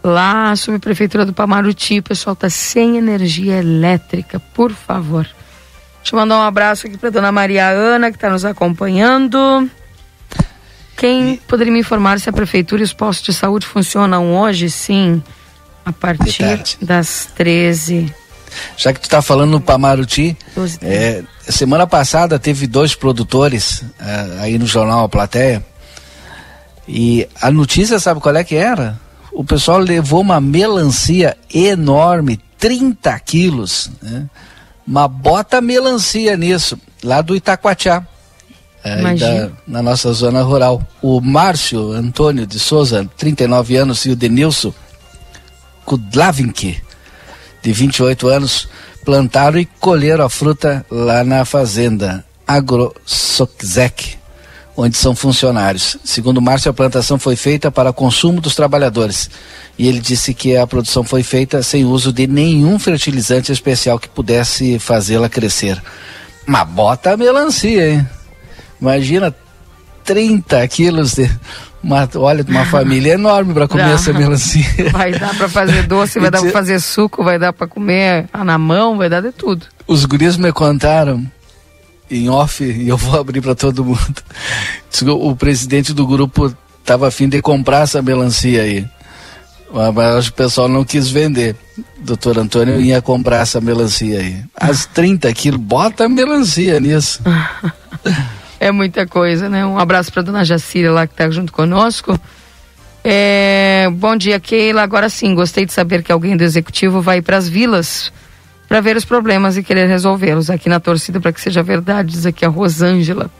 lá, a subprefeitura do Pamaruti, o pessoal tá sem energia elétrica, por favor. Deixa eu mandar um abraço aqui para dona Maria Ana, que está nos acompanhando. Quem poderia me informar se a prefeitura e os postos de saúde funcionam hoje? Sim, a partir das 13 já que tu está falando no Pamaruti, é, semana passada teve dois produtores é, aí no jornal A Plateia. E a notícia, sabe qual é que era? O pessoal levou uma melancia enorme, 30 quilos, né? uma bota melancia nisso, lá do Itacoatiá, é, da, na nossa zona rural. O Márcio Antônio de Souza, 39 anos, e o Denilson Kudlavink, de 28 anos, plantaram e colheram a fruta lá na fazenda AgroSoczec, onde são funcionários. Segundo Márcio, a plantação foi feita para consumo dos trabalhadores. E ele disse que a produção foi feita sem uso de nenhum fertilizante especial que pudesse fazê-la crescer. Mas bota a melancia, hein? Imagina 30 quilos de. Uma, olha, uma família enorme para comer Dá. essa melancia. Vai dar para fazer doce, vai dar para fazer suco, vai dar para comer na mão, vai dar de tudo. Os guris me contaram em off, e eu vou abrir para todo mundo. O presidente do grupo estava afim de comprar essa melancia aí. Mas o pessoal não quis vender. Doutor Antônio ia comprar essa melancia aí. As 30 quilos, bota a melancia nisso. É muita coisa, né? Um abraço para dona Jacira lá que está junto conosco. É, bom dia, Keila. Agora sim, gostei de saber que alguém do executivo vai para as vilas para ver os problemas e querer resolvê-los. Aqui na torcida para que seja verdade, diz aqui a Rosângela.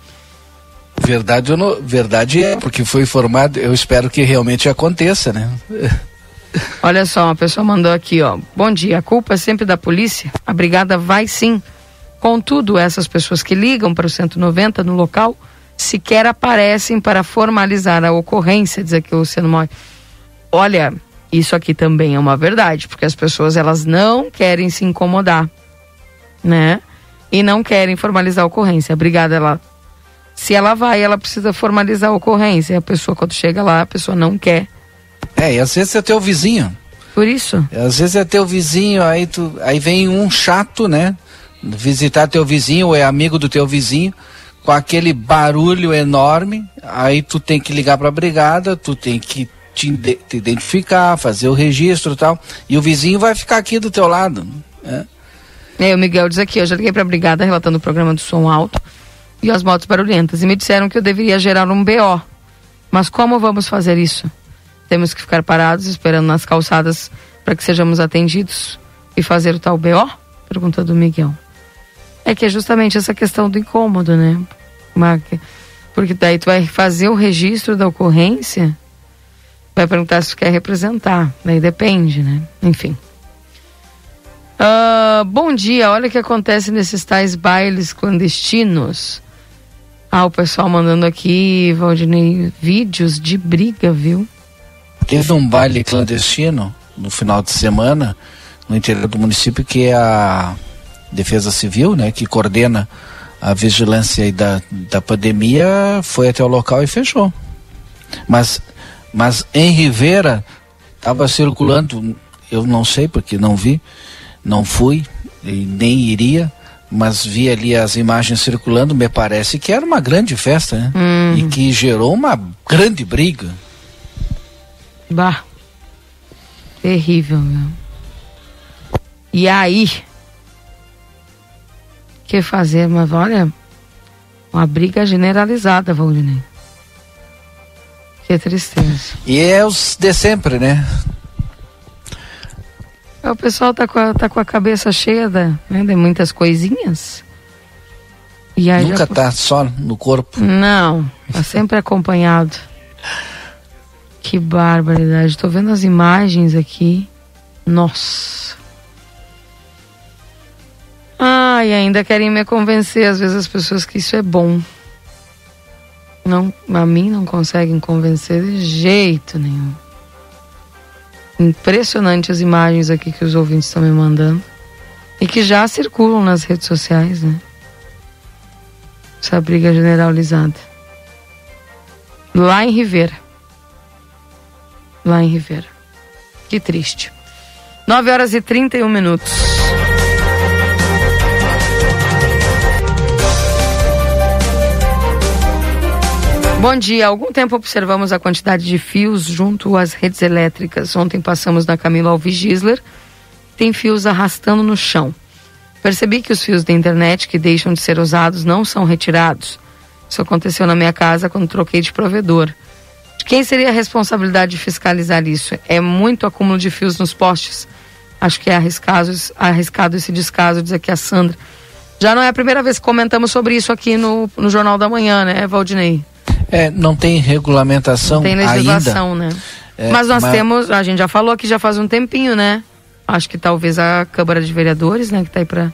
Verdade, não, verdade é, porque foi informado, eu espero que realmente aconteça, né? Olha só, uma pessoa mandou aqui, ó. Bom dia, a culpa é sempre da polícia? A brigada vai sim. Contudo, essas pessoas que ligam para o 190 no local sequer aparecem para formalizar a ocorrência, diz aqui o Luciano Moi. Olha, isso aqui também é uma verdade, porque as pessoas elas não querem se incomodar, né? E não querem formalizar a ocorrência. A brigada ela se ela vai, ela precisa formalizar a ocorrência. A pessoa quando chega lá, a pessoa não quer. É, e às vezes é teu vizinho. Por isso? Às vezes é teu vizinho, aí tu, aí vem um chato, né? Visitar teu vizinho ou é amigo do teu vizinho com aquele barulho enorme, aí tu tem que ligar para a brigada, tu tem que te, te, identificar, fazer o registro e tal. E o vizinho vai ficar aqui do teu lado. Né? É, o Miguel diz aqui, eu já liguei para a brigada relatando o programa do som alto e as motos barulhentas e me disseram que eu deveria gerar um BO. Mas como vamos fazer isso? Temos que ficar parados esperando nas calçadas para que sejamos atendidos e fazer o tal BO? Pergunta do Miguel. É que é justamente essa questão do incômodo, né? Porque daí tu vai fazer o registro da ocorrência vai perguntar se quer representar. Daí depende, né? Enfim. Uh, bom dia, olha o que acontece nesses tais bailes clandestinos. Ah, o pessoal mandando aqui, Valdinei, vídeos de briga, viu? Teve um baile clandestino no final de semana no interior do município que é a Defesa Civil, né, que coordena a vigilância da, da pandemia, foi até o local e fechou. Mas mas em Rivera estava circulando, eu não sei porque não vi, não fui e nem iria, mas vi ali as imagens circulando, me parece que era uma grande festa, né? Hum. E que gerou uma grande briga. Bah. Terrível, meu. E aí? Que fazer? Mas olha, uma briga generalizada, Valdinei. Que tristeza. E é os de sempre, né? É, o pessoal tá com a, tá com a cabeça cheia de, né, de muitas coisinhas. E aí Nunca já... tá só no corpo? Não, tá sempre acompanhado. Que barbaridade. Tô vendo as imagens aqui. Nossa. E ainda querem me convencer, às vezes, as pessoas que isso é bom não, a mim não conseguem convencer de jeito nenhum. Impressionante as imagens aqui que os ouvintes estão me mandando e que já circulam nas redes sociais, né? Essa briga generalizada. Lá em Rivera. Lá em Rivera. Que triste. 9 horas e 31 minutos. Bom dia. Algum tempo observamos a quantidade de fios junto às redes elétricas. Ontem passamos na Camila Alves Gisler. Tem fios arrastando no chão. Percebi que os fios da internet que deixam de ser usados não são retirados. Isso aconteceu na minha casa quando troquei de provedor. De quem seria a responsabilidade de fiscalizar isso? É muito acúmulo de fios nos postes. Acho que é arriscado, arriscado esse descaso, diz aqui a Sandra. Já não é a primeira vez que comentamos sobre isso aqui no, no Jornal da Manhã, né, Valdinei? É, não tem regulamentação não tem legislação, ainda. né? É, mas nós mas... temos, a gente já falou aqui já faz um tempinho, né? Acho que talvez a Câmara de Vereadores, né, que está aí para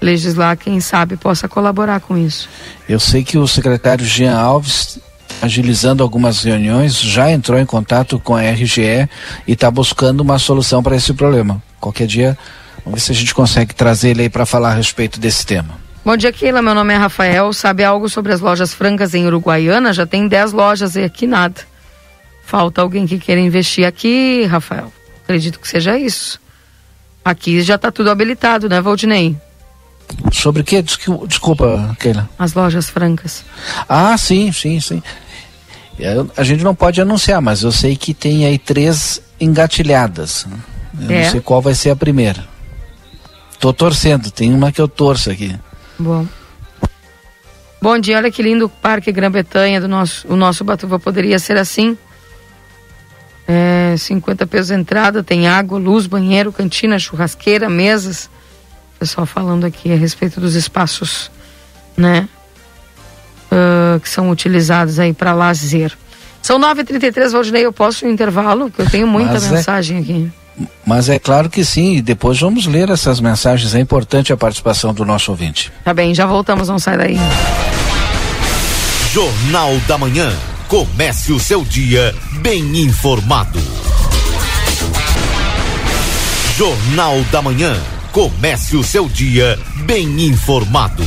legislar, quem sabe possa colaborar com isso. Eu sei que o secretário Jean Alves agilizando algumas reuniões, já entrou em contato com a RGE e está buscando uma solução para esse problema. Qualquer dia, vamos ver se a gente consegue trazer ele aí para falar a respeito desse tema. Bom dia, Keila. Meu nome é Rafael. Sabe algo sobre as lojas francas em Uruguaiana? Já tem 10 lojas e aqui nada. Falta alguém que queira investir aqui, Rafael. Acredito que seja isso. Aqui já está tudo habilitado, né, Valdinei? Sobre o que? Desculpa, Keila. As lojas francas. Ah, sim, sim, sim. A gente não pode anunciar, mas eu sei que tem aí três engatilhadas. Eu é. não sei qual vai ser a primeira. Tô torcendo, tem uma que eu torço aqui. Bom. Bom dia, olha que lindo o Parque Grã-Bretanha do nosso, o nosso Batuva poderia ser assim. É, 50 pesos entrada, tem água, luz, banheiro, cantina, churrasqueira, mesas. Pessoal falando aqui a respeito dos espaços, né? Uh, que são utilizados aí para lazer. São 9h33, Valdinei, eu posso no intervalo? Que eu tenho muita Mas é mensagem é... aqui. Mas é claro que sim, e depois vamos ler essas mensagens. É importante a participação do nosso ouvinte. Tá bem, já voltamos, não sai daí. Jornal da Manhã. Comece o seu dia bem informado. Jornal da Manhã. Comece o seu dia bem informado.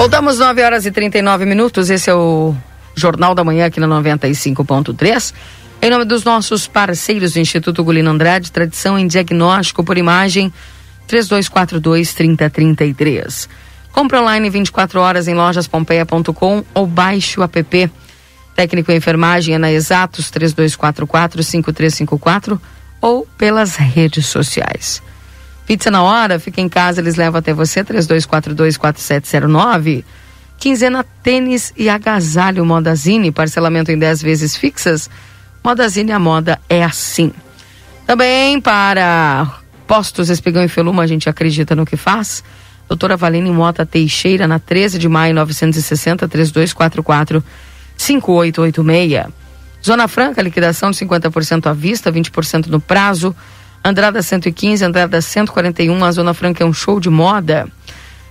Voltamos 9 horas e 39 minutos. Esse é o Jornal da Manhã aqui na 95.3. Em nome dos nossos parceiros do Instituto Gulino Andrade, tradição em diagnóstico por imagem, 3242-3033. Compre online 24 horas em lojaspompeia.com ou baixe o app. Técnico em enfermagem é na Exatos 3244-5354 ou pelas redes sociais. Pizza na hora, fica em casa, eles levam até você, 32424709. Quinzena tênis e agasalho Modazine, parcelamento em 10 vezes fixas. Modazine, a moda é assim. Também para postos Espigão e Feluma, a gente acredita no que faz. Doutora Valine Mota Teixeira, na 13 de maio, 960, 3244 5886. Zona Franca, liquidação de 50% à vista, 20% no prazo. Andrada 115, Andrada 141, a Zona Franca é um show de moda.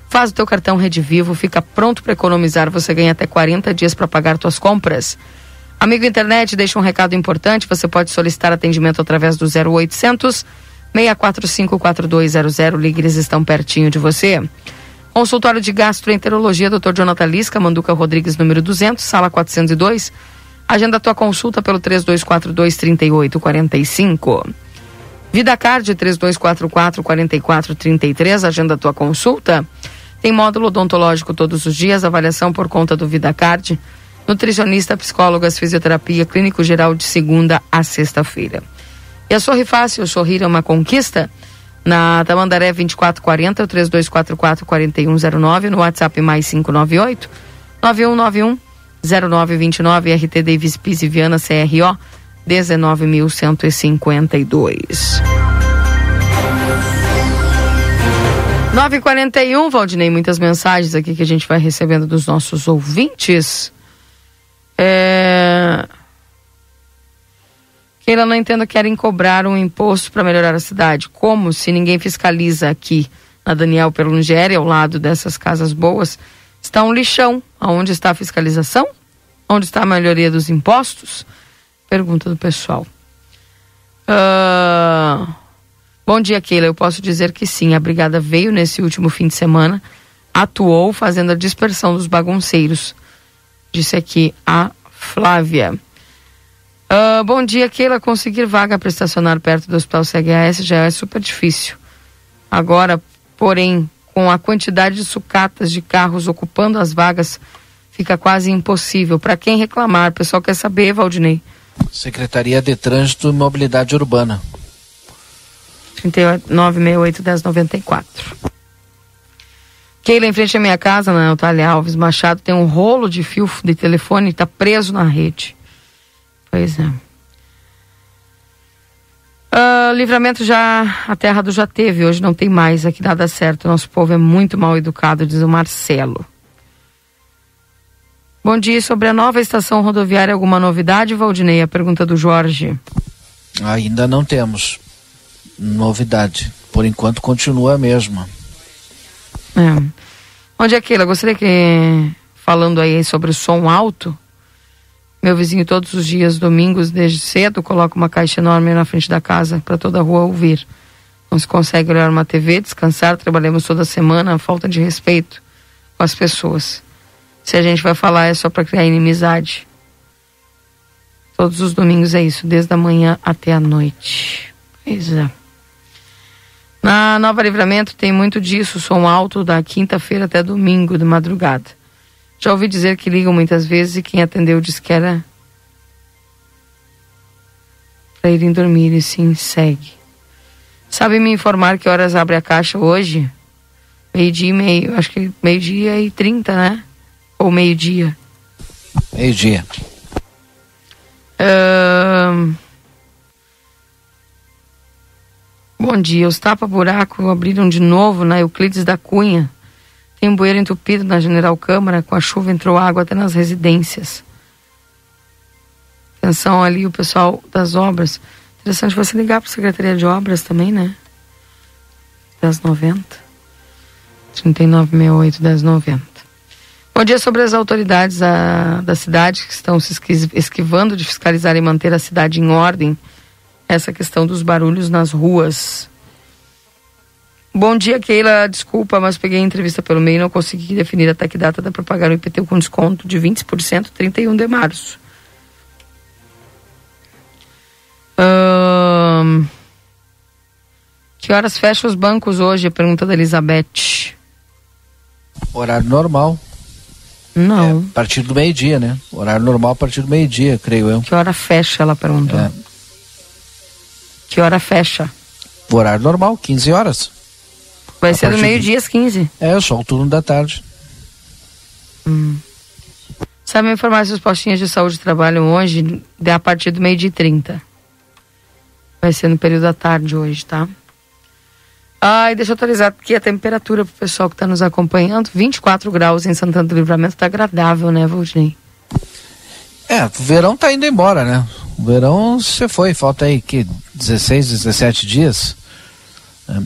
Faz o teu cartão Rede Vivo, fica pronto para economizar, você ganha até 40 dias para pagar tuas compras. Amigo internet, deixa um recado importante, você pode solicitar atendimento através do 0800 645 4200, ligue, estão pertinho de você. Consultório de Gastroenterologia, Dr. Jonathan Lisca, Manduca Rodrigues, número 200, sala 402. Agenda tua consulta pelo 3242 3845. Vida Card 3244 4433, agenda tua consulta. Tem módulo odontológico todos os dias, avaliação por conta do Vida Card. Nutricionista, psicólogas, fisioterapia, clínico geral de segunda a sexta-feira. E a Sorri Fácil, sorrir é uma conquista. Na Tamandaré 2440, 3244 4109, no WhatsApp mais 598 9191 0929, RT Davis Pise Viana CRO 19.152. 9h41, Valdinei, muitas mensagens aqui que a gente vai recebendo dos nossos ouvintes. É... Keila, não entendo, querem cobrar um imposto para melhorar a cidade. Como se ninguém fiscaliza aqui na Daniel Perlungeri, ao lado dessas casas boas, está um lixão. Aonde está a fiscalização? Onde está a melhoria dos impostos? Pergunta do pessoal. Uh, bom dia, Keila. Eu posso dizer que sim. A brigada veio nesse último fim de semana, atuou fazendo a dispersão dos bagunceiros. Disse aqui a Flávia. Uh, bom dia, Keila. Conseguir vaga para estacionar perto do Hospital CHS já é super difícil. Agora, porém, com a quantidade de sucatas de carros ocupando as vagas, fica quase impossível. Para quem reclamar, o pessoal quer saber, Valdinei. Secretaria de Trânsito e Mobilidade Urbana. 3968-1094. Keila, em frente à minha casa, na Eutália Alves Machado, tem um rolo de fio de telefone e está preso na rede. Pois é. Uh, livramento já, a terra do já teve, hoje não tem mais, aqui nada certo. Nosso povo é muito mal educado, diz o Marcelo. Bom dia, sobre a nova estação rodoviária, alguma novidade, Valdinei? A pergunta do Jorge. Ainda não temos novidade. Por enquanto continua a mesma. É. Onde é Keila? Gostaria que, falando aí sobre o som alto, meu vizinho todos os dias, domingos, desde cedo, coloca uma caixa enorme na frente da casa para toda a rua ouvir. Não se consegue olhar uma TV, descansar, trabalhamos toda semana, falta de respeito com as pessoas. Se a gente vai falar é só para criar inimizade. Todos os domingos é isso, desde a manhã até a noite. Pois é. Na Nova Livramento tem muito disso, som alto da quinta-feira até domingo de madrugada. Já ouvi dizer que ligam muitas vezes e quem atendeu disse que era para irem dormir e sim segue. Sabe me informar que horas abre a caixa hoje? Meio-dia e meio, acho que meio-dia e trinta, né? Ou meio-dia? Meio-dia. Uh... Bom dia, os tapa-buraco abriram de novo na Euclides da Cunha. Tem um bueiro entupido na General Câmara, com a chuva entrou água até nas residências. Atenção ali o pessoal das obras. Interessante você ligar para a Secretaria de Obras também, né? 1090. 3968 1090. Bom dia sobre as autoridades da, da cidade que estão se esquivando de fiscalizar e manter a cidade em ordem. Essa questão dos barulhos nas ruas. Bom dia, Keila. Desculpa, mas peguei a entrevista pelo meio e não consegui definir até que data dá para pagar o IPTU com desconto de 20%, 31 de março. que horas fecha os bancos hoje? A pergunta da Elizabeth. Horário normal. Não. É, a partir do meio-dia, né? Horário normal a partir do meio-dia, creio eu. Que hora fecha? Ela perguntou. É. Que hora fecha? O horário normal, 15 horas. Vai a ser do meio-dia às 15. É, só o turno da tarde. Hum. Sabe me informar se os postinhos de saúde trabalham hoje a partir do meio-dia e 30. Vai ser no período da tarde hoje, tá? Ai, deixa eu atualizar aqui a temperatura pro pessoal que está nos acompanhando. 24 graus em Santana do Livramento, tá agradável, né, Valdinei? É, o verão tá indo embora, né? O verão você foi, falta aí que 16, 17 dias. É.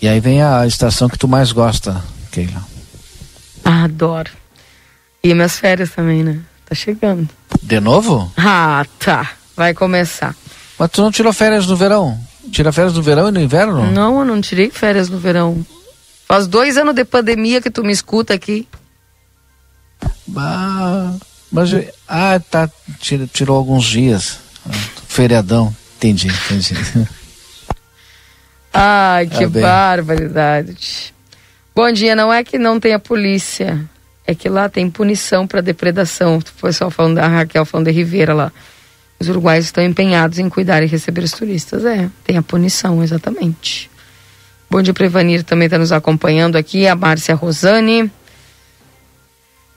E aí vem a estação que tu mais gosta, Keila. Ah, adoro. E minhas férias também, né? Tá chegando. De novo? Ah, tá. Vai começar. Mas tu não tirou férias no verão? Tira férias no verão e no inverno? Não, eu não tirei férias no verão. Faz dois anos de pandemia que tu me escuta aqui. Bah, mas, ah, tá. Tirou, tirou alguns dias. Feriadão. Entendi, entendi. Ai, que tá barbaridade. Bom dia, não é que não tenha polícia, é que lá tem punição para depredação. O pessoal falando da Raquel falando de Ribeira lá. Os uruguaios estão empenhados em cuidar e receber os turistas. É, tem a punição, exatamente. Bom dia, Prevanir também está nos acompanhando aqui, a Márcia Rosane.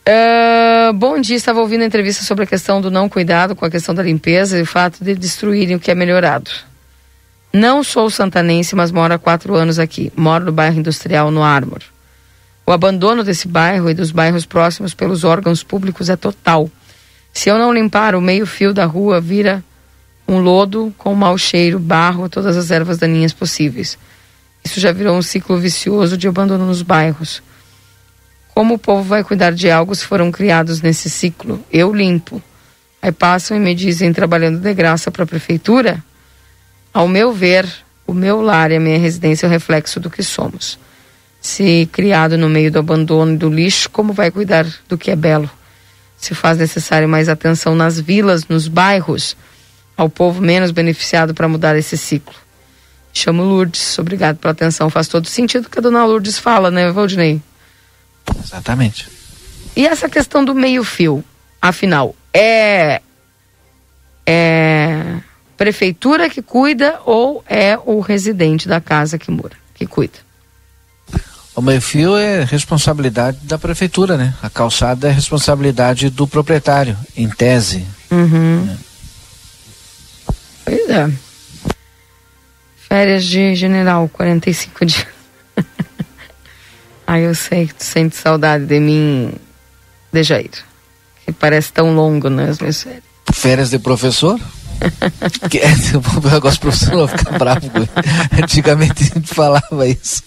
Uh, bom dia, estava ouvindo a entrevista sobre a questão do não cuidado com a questão da limpeza e o fato de destruírem o que é melhorado. Não sou santanense, mas moro há quatro anos aqui. Moro no bairro industrial, no Ármor. O abandono desse bairro e dos bairros próximos pelos órgãos públicos é total. Se eu não limpar, o meio-fio da rua vira um lodo com mau cheiro, barro, todas as ervas daninhas possíveis. Isso já virou um ciclo vicioso de abandono nos bairros. Como o povo vai cuidar de algo se foram criados nesse ciclo? Eu limpo. Aí passam e me dizem, trabalhando de graça para a prefeitura, ao meu ver, o meu lar e a minha residência é o reflexo do que somos. Se criado no meio do abandono e do lixo, como vai cuidar do que é belo? Se faz necessário mais atenção nas vilas, nos bairros, ao povo menos beneficiado para mudar esse ciclo. Chamo Lourdes, obrigado pela atenção. Faz todo sentido que a dona Lourdes fala, né, Valdinei? Exatamente. E essa questão do meio-fio, afinal, é. É prefeitura que cuida ou é o residente da casa que mora, que cuida? O meio-fio é responsabilidade da prefeitura, né? A calçada é responsabilidade do proprietário, em tese. Uhum. É. Pois é. Férias de general, 45 dias. Aí eu sei que tu sente saudade de mim, de Jair. Que parece tão longo, né, as minhas férias. Férias de professor? que, é, o negócio professor ficar bravo. Antigamente a gente falava isso.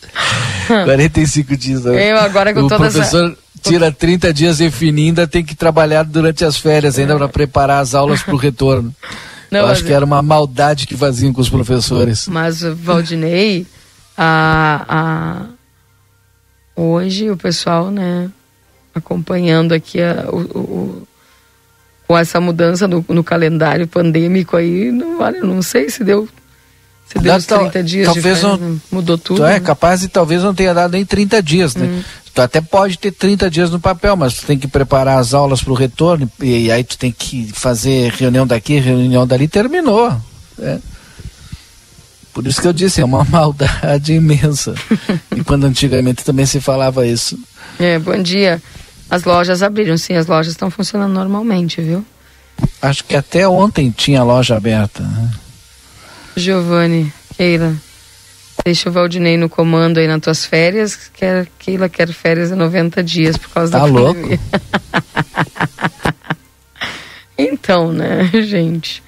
45 dias. Né? Eu agora com o todas professor tira 30 dias definindo, ainda tem que trabalhar durante as férias ainda para preparar as aulas para o retorno. Não, Eu acho que era uma maldade que faziam com os professores. Mas, Valdinei, a, a, hoje o pessoal, né, acompanhando aqui a, o, o, com essa mudança no, no, calendário pandêmico aí, não, olha, não sei se deu se deu os 30 dias talvez não, né? mudou tudo. É né? capaz de talvez não tenha dado nem 30 dias, né? Hum. Tu até pode ter 30 dias no papel, mas tu tem que preparar as aulas para o retorno e, e, aí tu tem que fazer reunião daqui, reunião dali, terminou. Né? Por isso que eu disse, é uma maldade imensa. e quando antigamente também se falava isso. É, bom dia. As lojas abriram, sim, as lojas estão funcionando normalmente, viu? Acho que até ontem tinha loja aberta. Né? Giovanni, Keila, deixa o Valdinei no comando aí nas tuas férias. Quer, Keila quer férias de 90 dias por causa tá da louco? então, né, gente?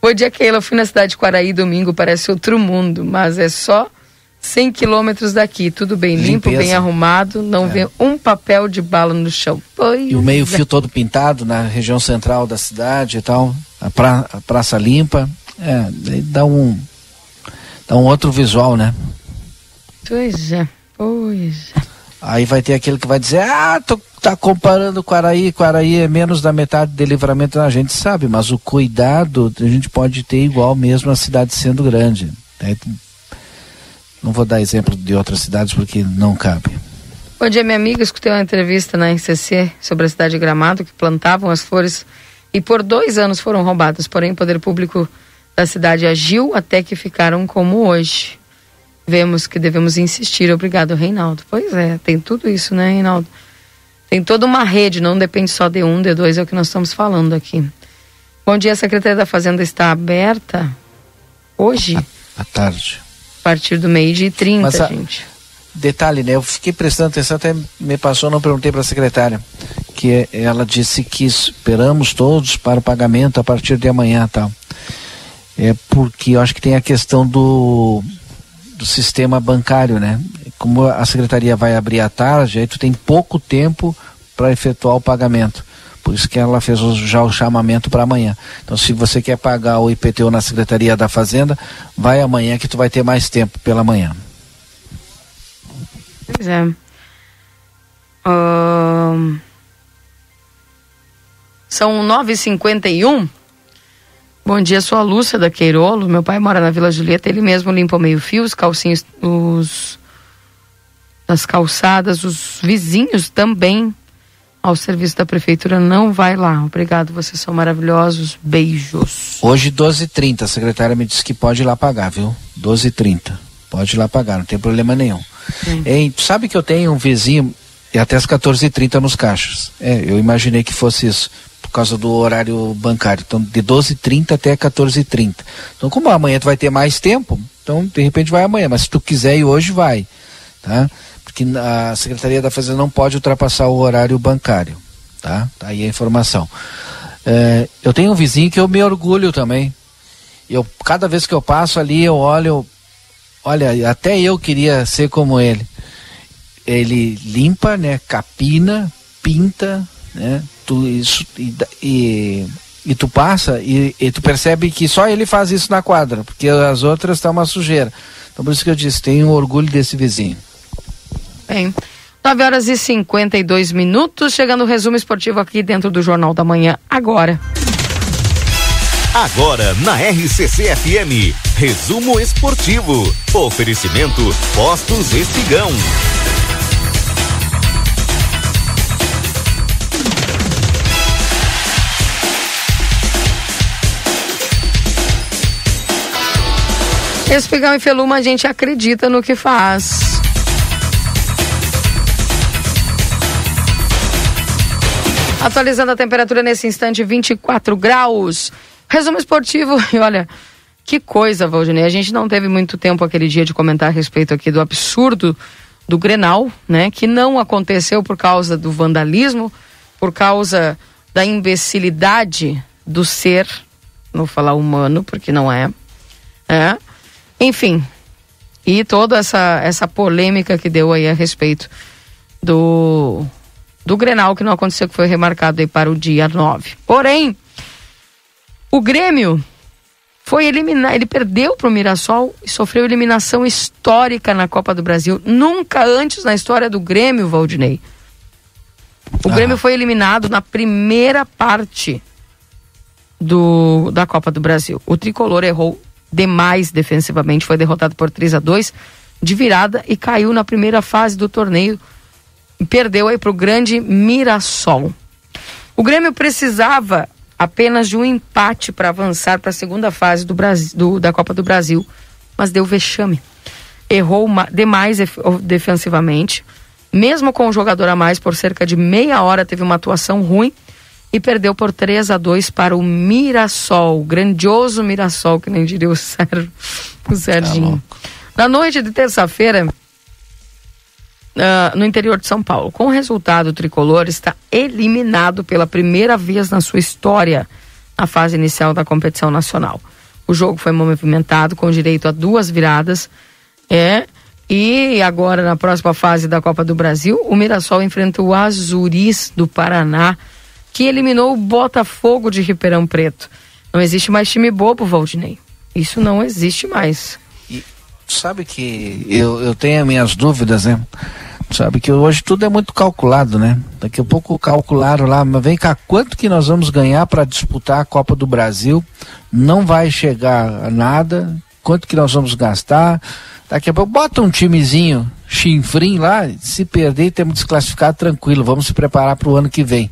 Bom dia, Keila. Eu fui na cidade de Quaraí domingo, parece outro mundo, mas é só 100 quilômetros daqui. Tudo bem limpo, bem arrumado, não é. vê um papel de bala no chão. Pois e o meio-fio é. todo pintado na região central da cidade e tal. A, pra, a praça limpa. É, dá um dá um outro visual, né? Pois é, pois é. Aí vai ter aquele que vai dizer, ah, tu tá comparando com Araí, com Araí é menos da metade de livramento, a gente sabe, mas o cuidado a gente pode ter igual mesmo a cidade sendo grande. Né? Não vou dar exemplo de outras cidades porque não cabe. Bom dia, minha amiga. Escutei uma entrevista na RCC sobre a cidade de Gramado que plantavam as flores e por dois anos foram roubadas. Porém, o poder público da cidade agiu até que ficaram como hoje. Vemos que devemos insistir. Obrigado, Reinaldo. Pois é, tem tudo isso, né, Reinaldo? Tem toda uma rede, não depende só de um, de dois, é o que nós estamos falando aqui. Bom dia, a Secretaria da Fazenda está aberta hoje? À tarde. A partir do meio-dia e 30, Mas a... gente. Detalhe, né? Eu fiquei prestando atenção, até me passou, não perguntei para a secretária, que ela disse que esperamos todos para o pagamento a partir de amanhã tal é porque eu acho que tem a questão do, do sistema bancário, né? Como a secretaria vai abrir à tarde, aí tu tem pouco tempo para efetuar o pagamento. Por isso que ela fez já o chamamento para amanhã. Então, se você quer pagar o IPTU na Secretaria da Fazenda, vai amanhã que tu vai ter mais tempo pela manhã. Pois é. Um... São 9h51. Bom dia, sou a Lúcia da Queirolo. Meu pai mora na Vila Julieta, ele mesmo limpa meio-fio, os calcinhos, os das calçadas, os vizinhos também ao serviço da prefeitura não vai lá. Obrigado, vocês são maravilhosos. Beijos. Hoje 12:30, a secretária me disse que pode ir lá pagar, viu? 12:30. Pode ir lá pagar, não tem problema nenhum. Ei, tu sabe que eu tenho um vizinho e até as 14h30 nos caixas. É, eu imaginei que fosse isso por causa do horário bancário. Então, de 12h30 até 14h30. Então, como amanhã tu vai ter mais tempo, então de repente vai amanhã. Mas se tu quiser ir hoje, vai. Tá? Porque a Secretaria da Fazenda não pode ultrapassar o horário bancário. Tá? Tá aí a informação. É, eu tenho um vizinho que eu me orgulho também. Eu, cada vez que eu passo ali, eu olho. Olha, até eu queria ser como ele. Ele limpa, né? Capina, pinta, né? tu, isso, e, e, e, tu passa e, e, tu percebe que só ele faz isso na quadra, porque as outras estão tá uma sujeira. Então por isso que eu disse, tenho orgulho desse vizinho. Bem, 9 horas e 52 minutos, chegando o resumo esportivo aqui dentro do Jornal da Manhã, agora. Agora na RCC FM, resumo esportivo. Oferecimento Postos Espigão. Espigão e Feluma, a gente acredita no que faz. Atualizando a temperatura nesse instante, 24 graus. Resumo esportivo, e olha, Que coisa, Valdinei. A gente não teve muito tempo aquele dia de comentar a respeito aqui do absurdo do Grenal, né? Que não aconteceu por causa do vandalismo, por causa da imbecilidade do ser, não falar humano, porque não é. é. Enfim, e toda essa, essa polêmica que deu aí a respeito do, do Grenal, que não aconteceu, que foi remarcado aí para o dia 9. Porém, o Grêmio foi eliminar, ele perdeu para o Mirassol e sofreu eliminação histórica na Copa do Brasil. Nunca antes na história do Grêmio, Valdinei. O ah. Grêmio foi eliminado na primeira parte do, da Copa do Brasil. O tricolor errou demais defensivamente, foi derrotado por 3 a 2 de virada e caiu na primeira fase do torneio. Perdeu aí para o grande Mirassol. O Grêmio precisava apenas de um empate para avançar para a segunda fase do Brasil, do, da Copa do Brasil, mas deu vexame. Errou demais defensivamente, mesmo com o jogador a mais por cerca de meia hora, teve uma atuação ruim e perdeu por 3 a 2 para o Mirassol, grandioso Mirassol, que nem diria o, Sérgio, o Serginho. Tá Na noite de terça-feira, uh, no interior de São Paulo. Com o resultado, o tricolor está eliminado pela primeira vez na sua história na fase inicial da competição nacional. O jogo foi movimentado com direito a duas viradas. É, e agora, na próxima fase da Copa do Brasil, o Mirassol enfrenta o Azuris do Paraná, que eliminou o Botafogo de Ribeirão Preto. Não existe mais time bobo, Valdinei. Isso não existe mais. E sabe que eu, eu tenho as minhas dúvidas, né? Sabe que hoje tudo é muito calculado, né? Daqui a pouco calcularam lá, mas vem cá, quanto que nós vamos ganhar para disputar a Copa do Brasil? Não vai chegar a nada. Quanto que nós vamos gastar? Daqui a pouco bota um timezinho chinfrim lá, se perder temos desclassificado tranquilo, vamos se preparar para o ano que vem.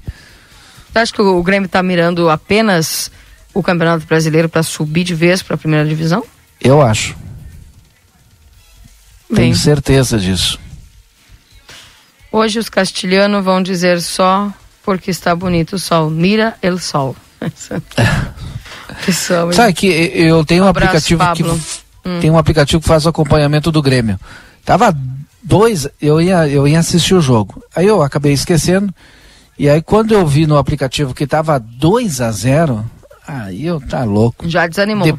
Você acha que o Grêmio está mirando apenas o Campeonato Brasileiro para subir de vez para a primeira divisão? Eu acho. Bem. Tenho certeza disso. Hoje os castilhanos vão dizer só porque está bonito o sol. Mira el sol. Pessoal, Sabe que eu tenho um, um aplicativo que hum. tem um aplicativo que faz o acompanhamento do Grêmio. Tava dois, eu ia eu ia assistir o jogo. Aí eu acabei esquecendo. E aí quando eu vi no aplicativo que tava 2 a 0, aí eu tá louco. Já desanimou. De...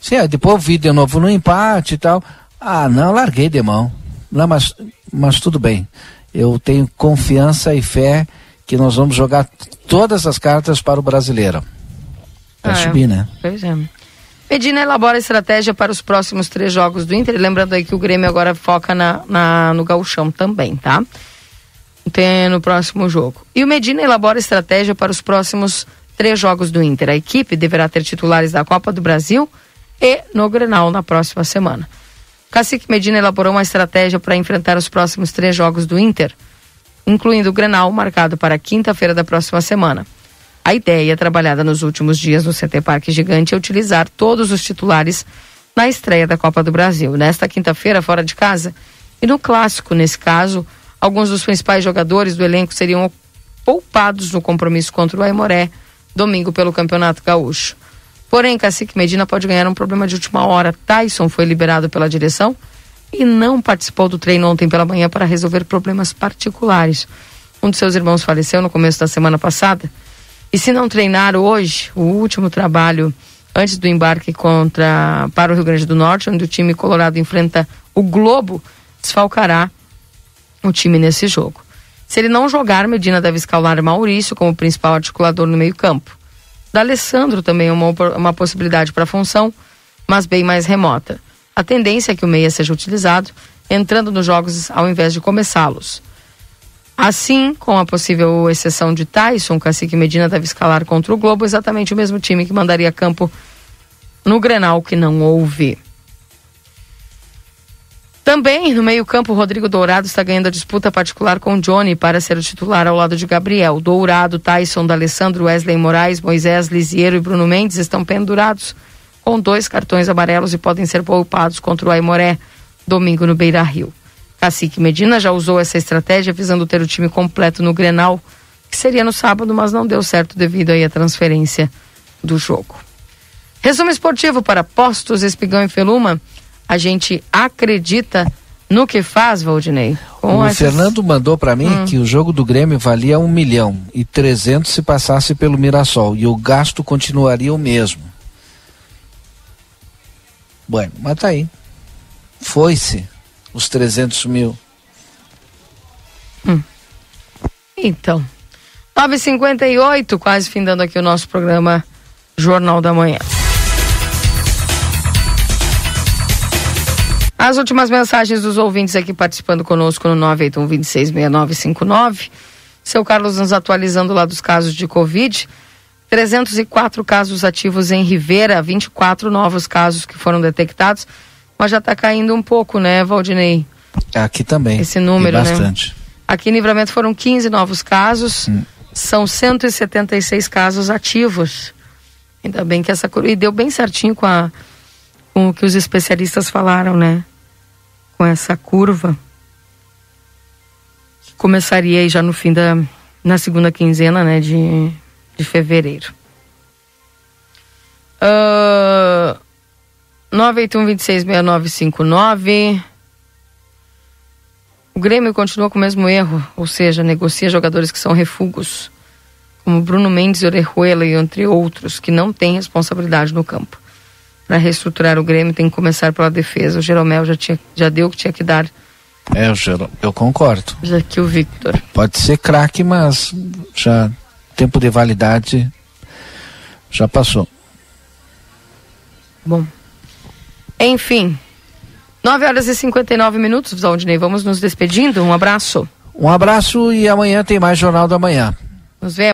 Sim, aí depois eu vi de novo no empate e tal. Ah, não, larguei de mão. Não, mas mas tudo bem eu tenho confiança e fé que nós vamos jogar todas as cartas para o brasileiro. Para ah, subir, né? Pois é. Medina elabora estratégia para os próximos três jogos do Inter. Lembrando aí que o Grêmio agora foca na, na, no gauchão também, tá? Tem no próximo jogo. E o Medina elabora estratégia para os próximos três jogos do Inter. A equipe deverá ter titulares da Copa do Brasil e no Grenal na próxima semana. Cacique Medina elaborou uma estratégia para enfrentar os próximos três jogos do Inter, incluindo o Grenal, marcado para quinta-feira da próxima semana. A ideia, trabalhada nos últimos dias no CT Parque Gigante, é utilizar todos os titulares na estreia da Copa do Brasil, nesta quinta-feira, fora de casa. E no clássico, nesse caso, alguns dos principais jogadores do elenco seriam poupados no compromisso contra o Aimoré, domingo pelo Campeonato Gaúcho. Porém, Cacique Medina pode ganhar um problema de última hora. Tyson foi liberado pela direção e não participou do treino ontem pela manhã para resolver problemas particulares. Um de seus irmãos faleceu no começo da semana passada. E se não treinar hoje, o último trabalho antes do embarque contra para o Rio Grande do Norte, onde o time colorado enfrenta o Globo, desfalcará o time nesse jogo. Se ele não jogar, Medina deve escalar Maurício como principal articulador no meio-campo. D'Alessandro também é uma, uma possibilidade para a função, mas bem mais remota. A tendência é que o meia seja utilizado entrando nos jogos ao invés de começá-los. Assim, com a possível exceção de Tyson, Cacique Medina deve escalar contra o Globo exatamente o mesmo time que mandaria campo no Grenal que não houve. Também no meio-campo, Rodrigo Dourado está ganhando a disputa particular com Johnny para ser o titular ao lado de Gabriel. Dourado, Tyson, D'Alessandro, Wesley Moraes, Moisés Lisiero e Bruno Mendes estão pendurados com dois cartões amarelos e podem ser poupados contra o Aimoré domingo no Beira Rio. Cacique Medina já usou essa estratégia visando ter o time completo no Grenal, que seria no sábado, mas não deu certo devido aí à transferência do jogo. Resumo esportivo para Postos, Espigão e Feluma. A gente acredita no que faz, Valdinei. O essas... Fernando mandou para mim hum. que o jogo do Grêmio valia um milhão e trezentos se passasse pelo Mirassol e o gasto continuaria o mesmo. Bueno, mas tá aí. Foi-se os 300 mil. Hum. Então, 9h58, quase findando aqui o nosso programa Jornal da Manhã. As últimas mensagens dos ouvintes aqui participando conosco no 981 Seu Carlos nos atualizando lá dos casos de Covid. 304 casos ativos em Rivera, 24 novos casos que foram detectados. Mas já está caindo um pouco, né, Valdinei? Aqui também. Esse número, e bastante. né? Aqui em Livramento foram 15 novos casos. Hum. São 176 casos ativos. Ainda bem que essa. E deu bem certinho com, a, com o que os especialistas falaram, né? Com essa curva que começaria já no fim da na segunda quinzena né, de, de fevereiro. Uh, 981-266959. O Grêmio continua com o mesmo erro, ou seja, negocia jogadores que são refugos, como Bruno Mendes Orejuela e entre outros, que não têm responsabilidade no campo para reestruturar o Grêmio tem que começar pela defesa. O Jeromel já, tinha, já deu o que tinha que dar. É, o Jeromel, eu concordo. Já que o Victor. Pode ser craque, mas já tempo de validade já passou. Bom. Enfim. 9 horas e 59 minutos, Valdinei. Vamos nos despedindo. Um abraço. Um abraço e amanhã tem mais Jornal da Manhã. Nos vemos.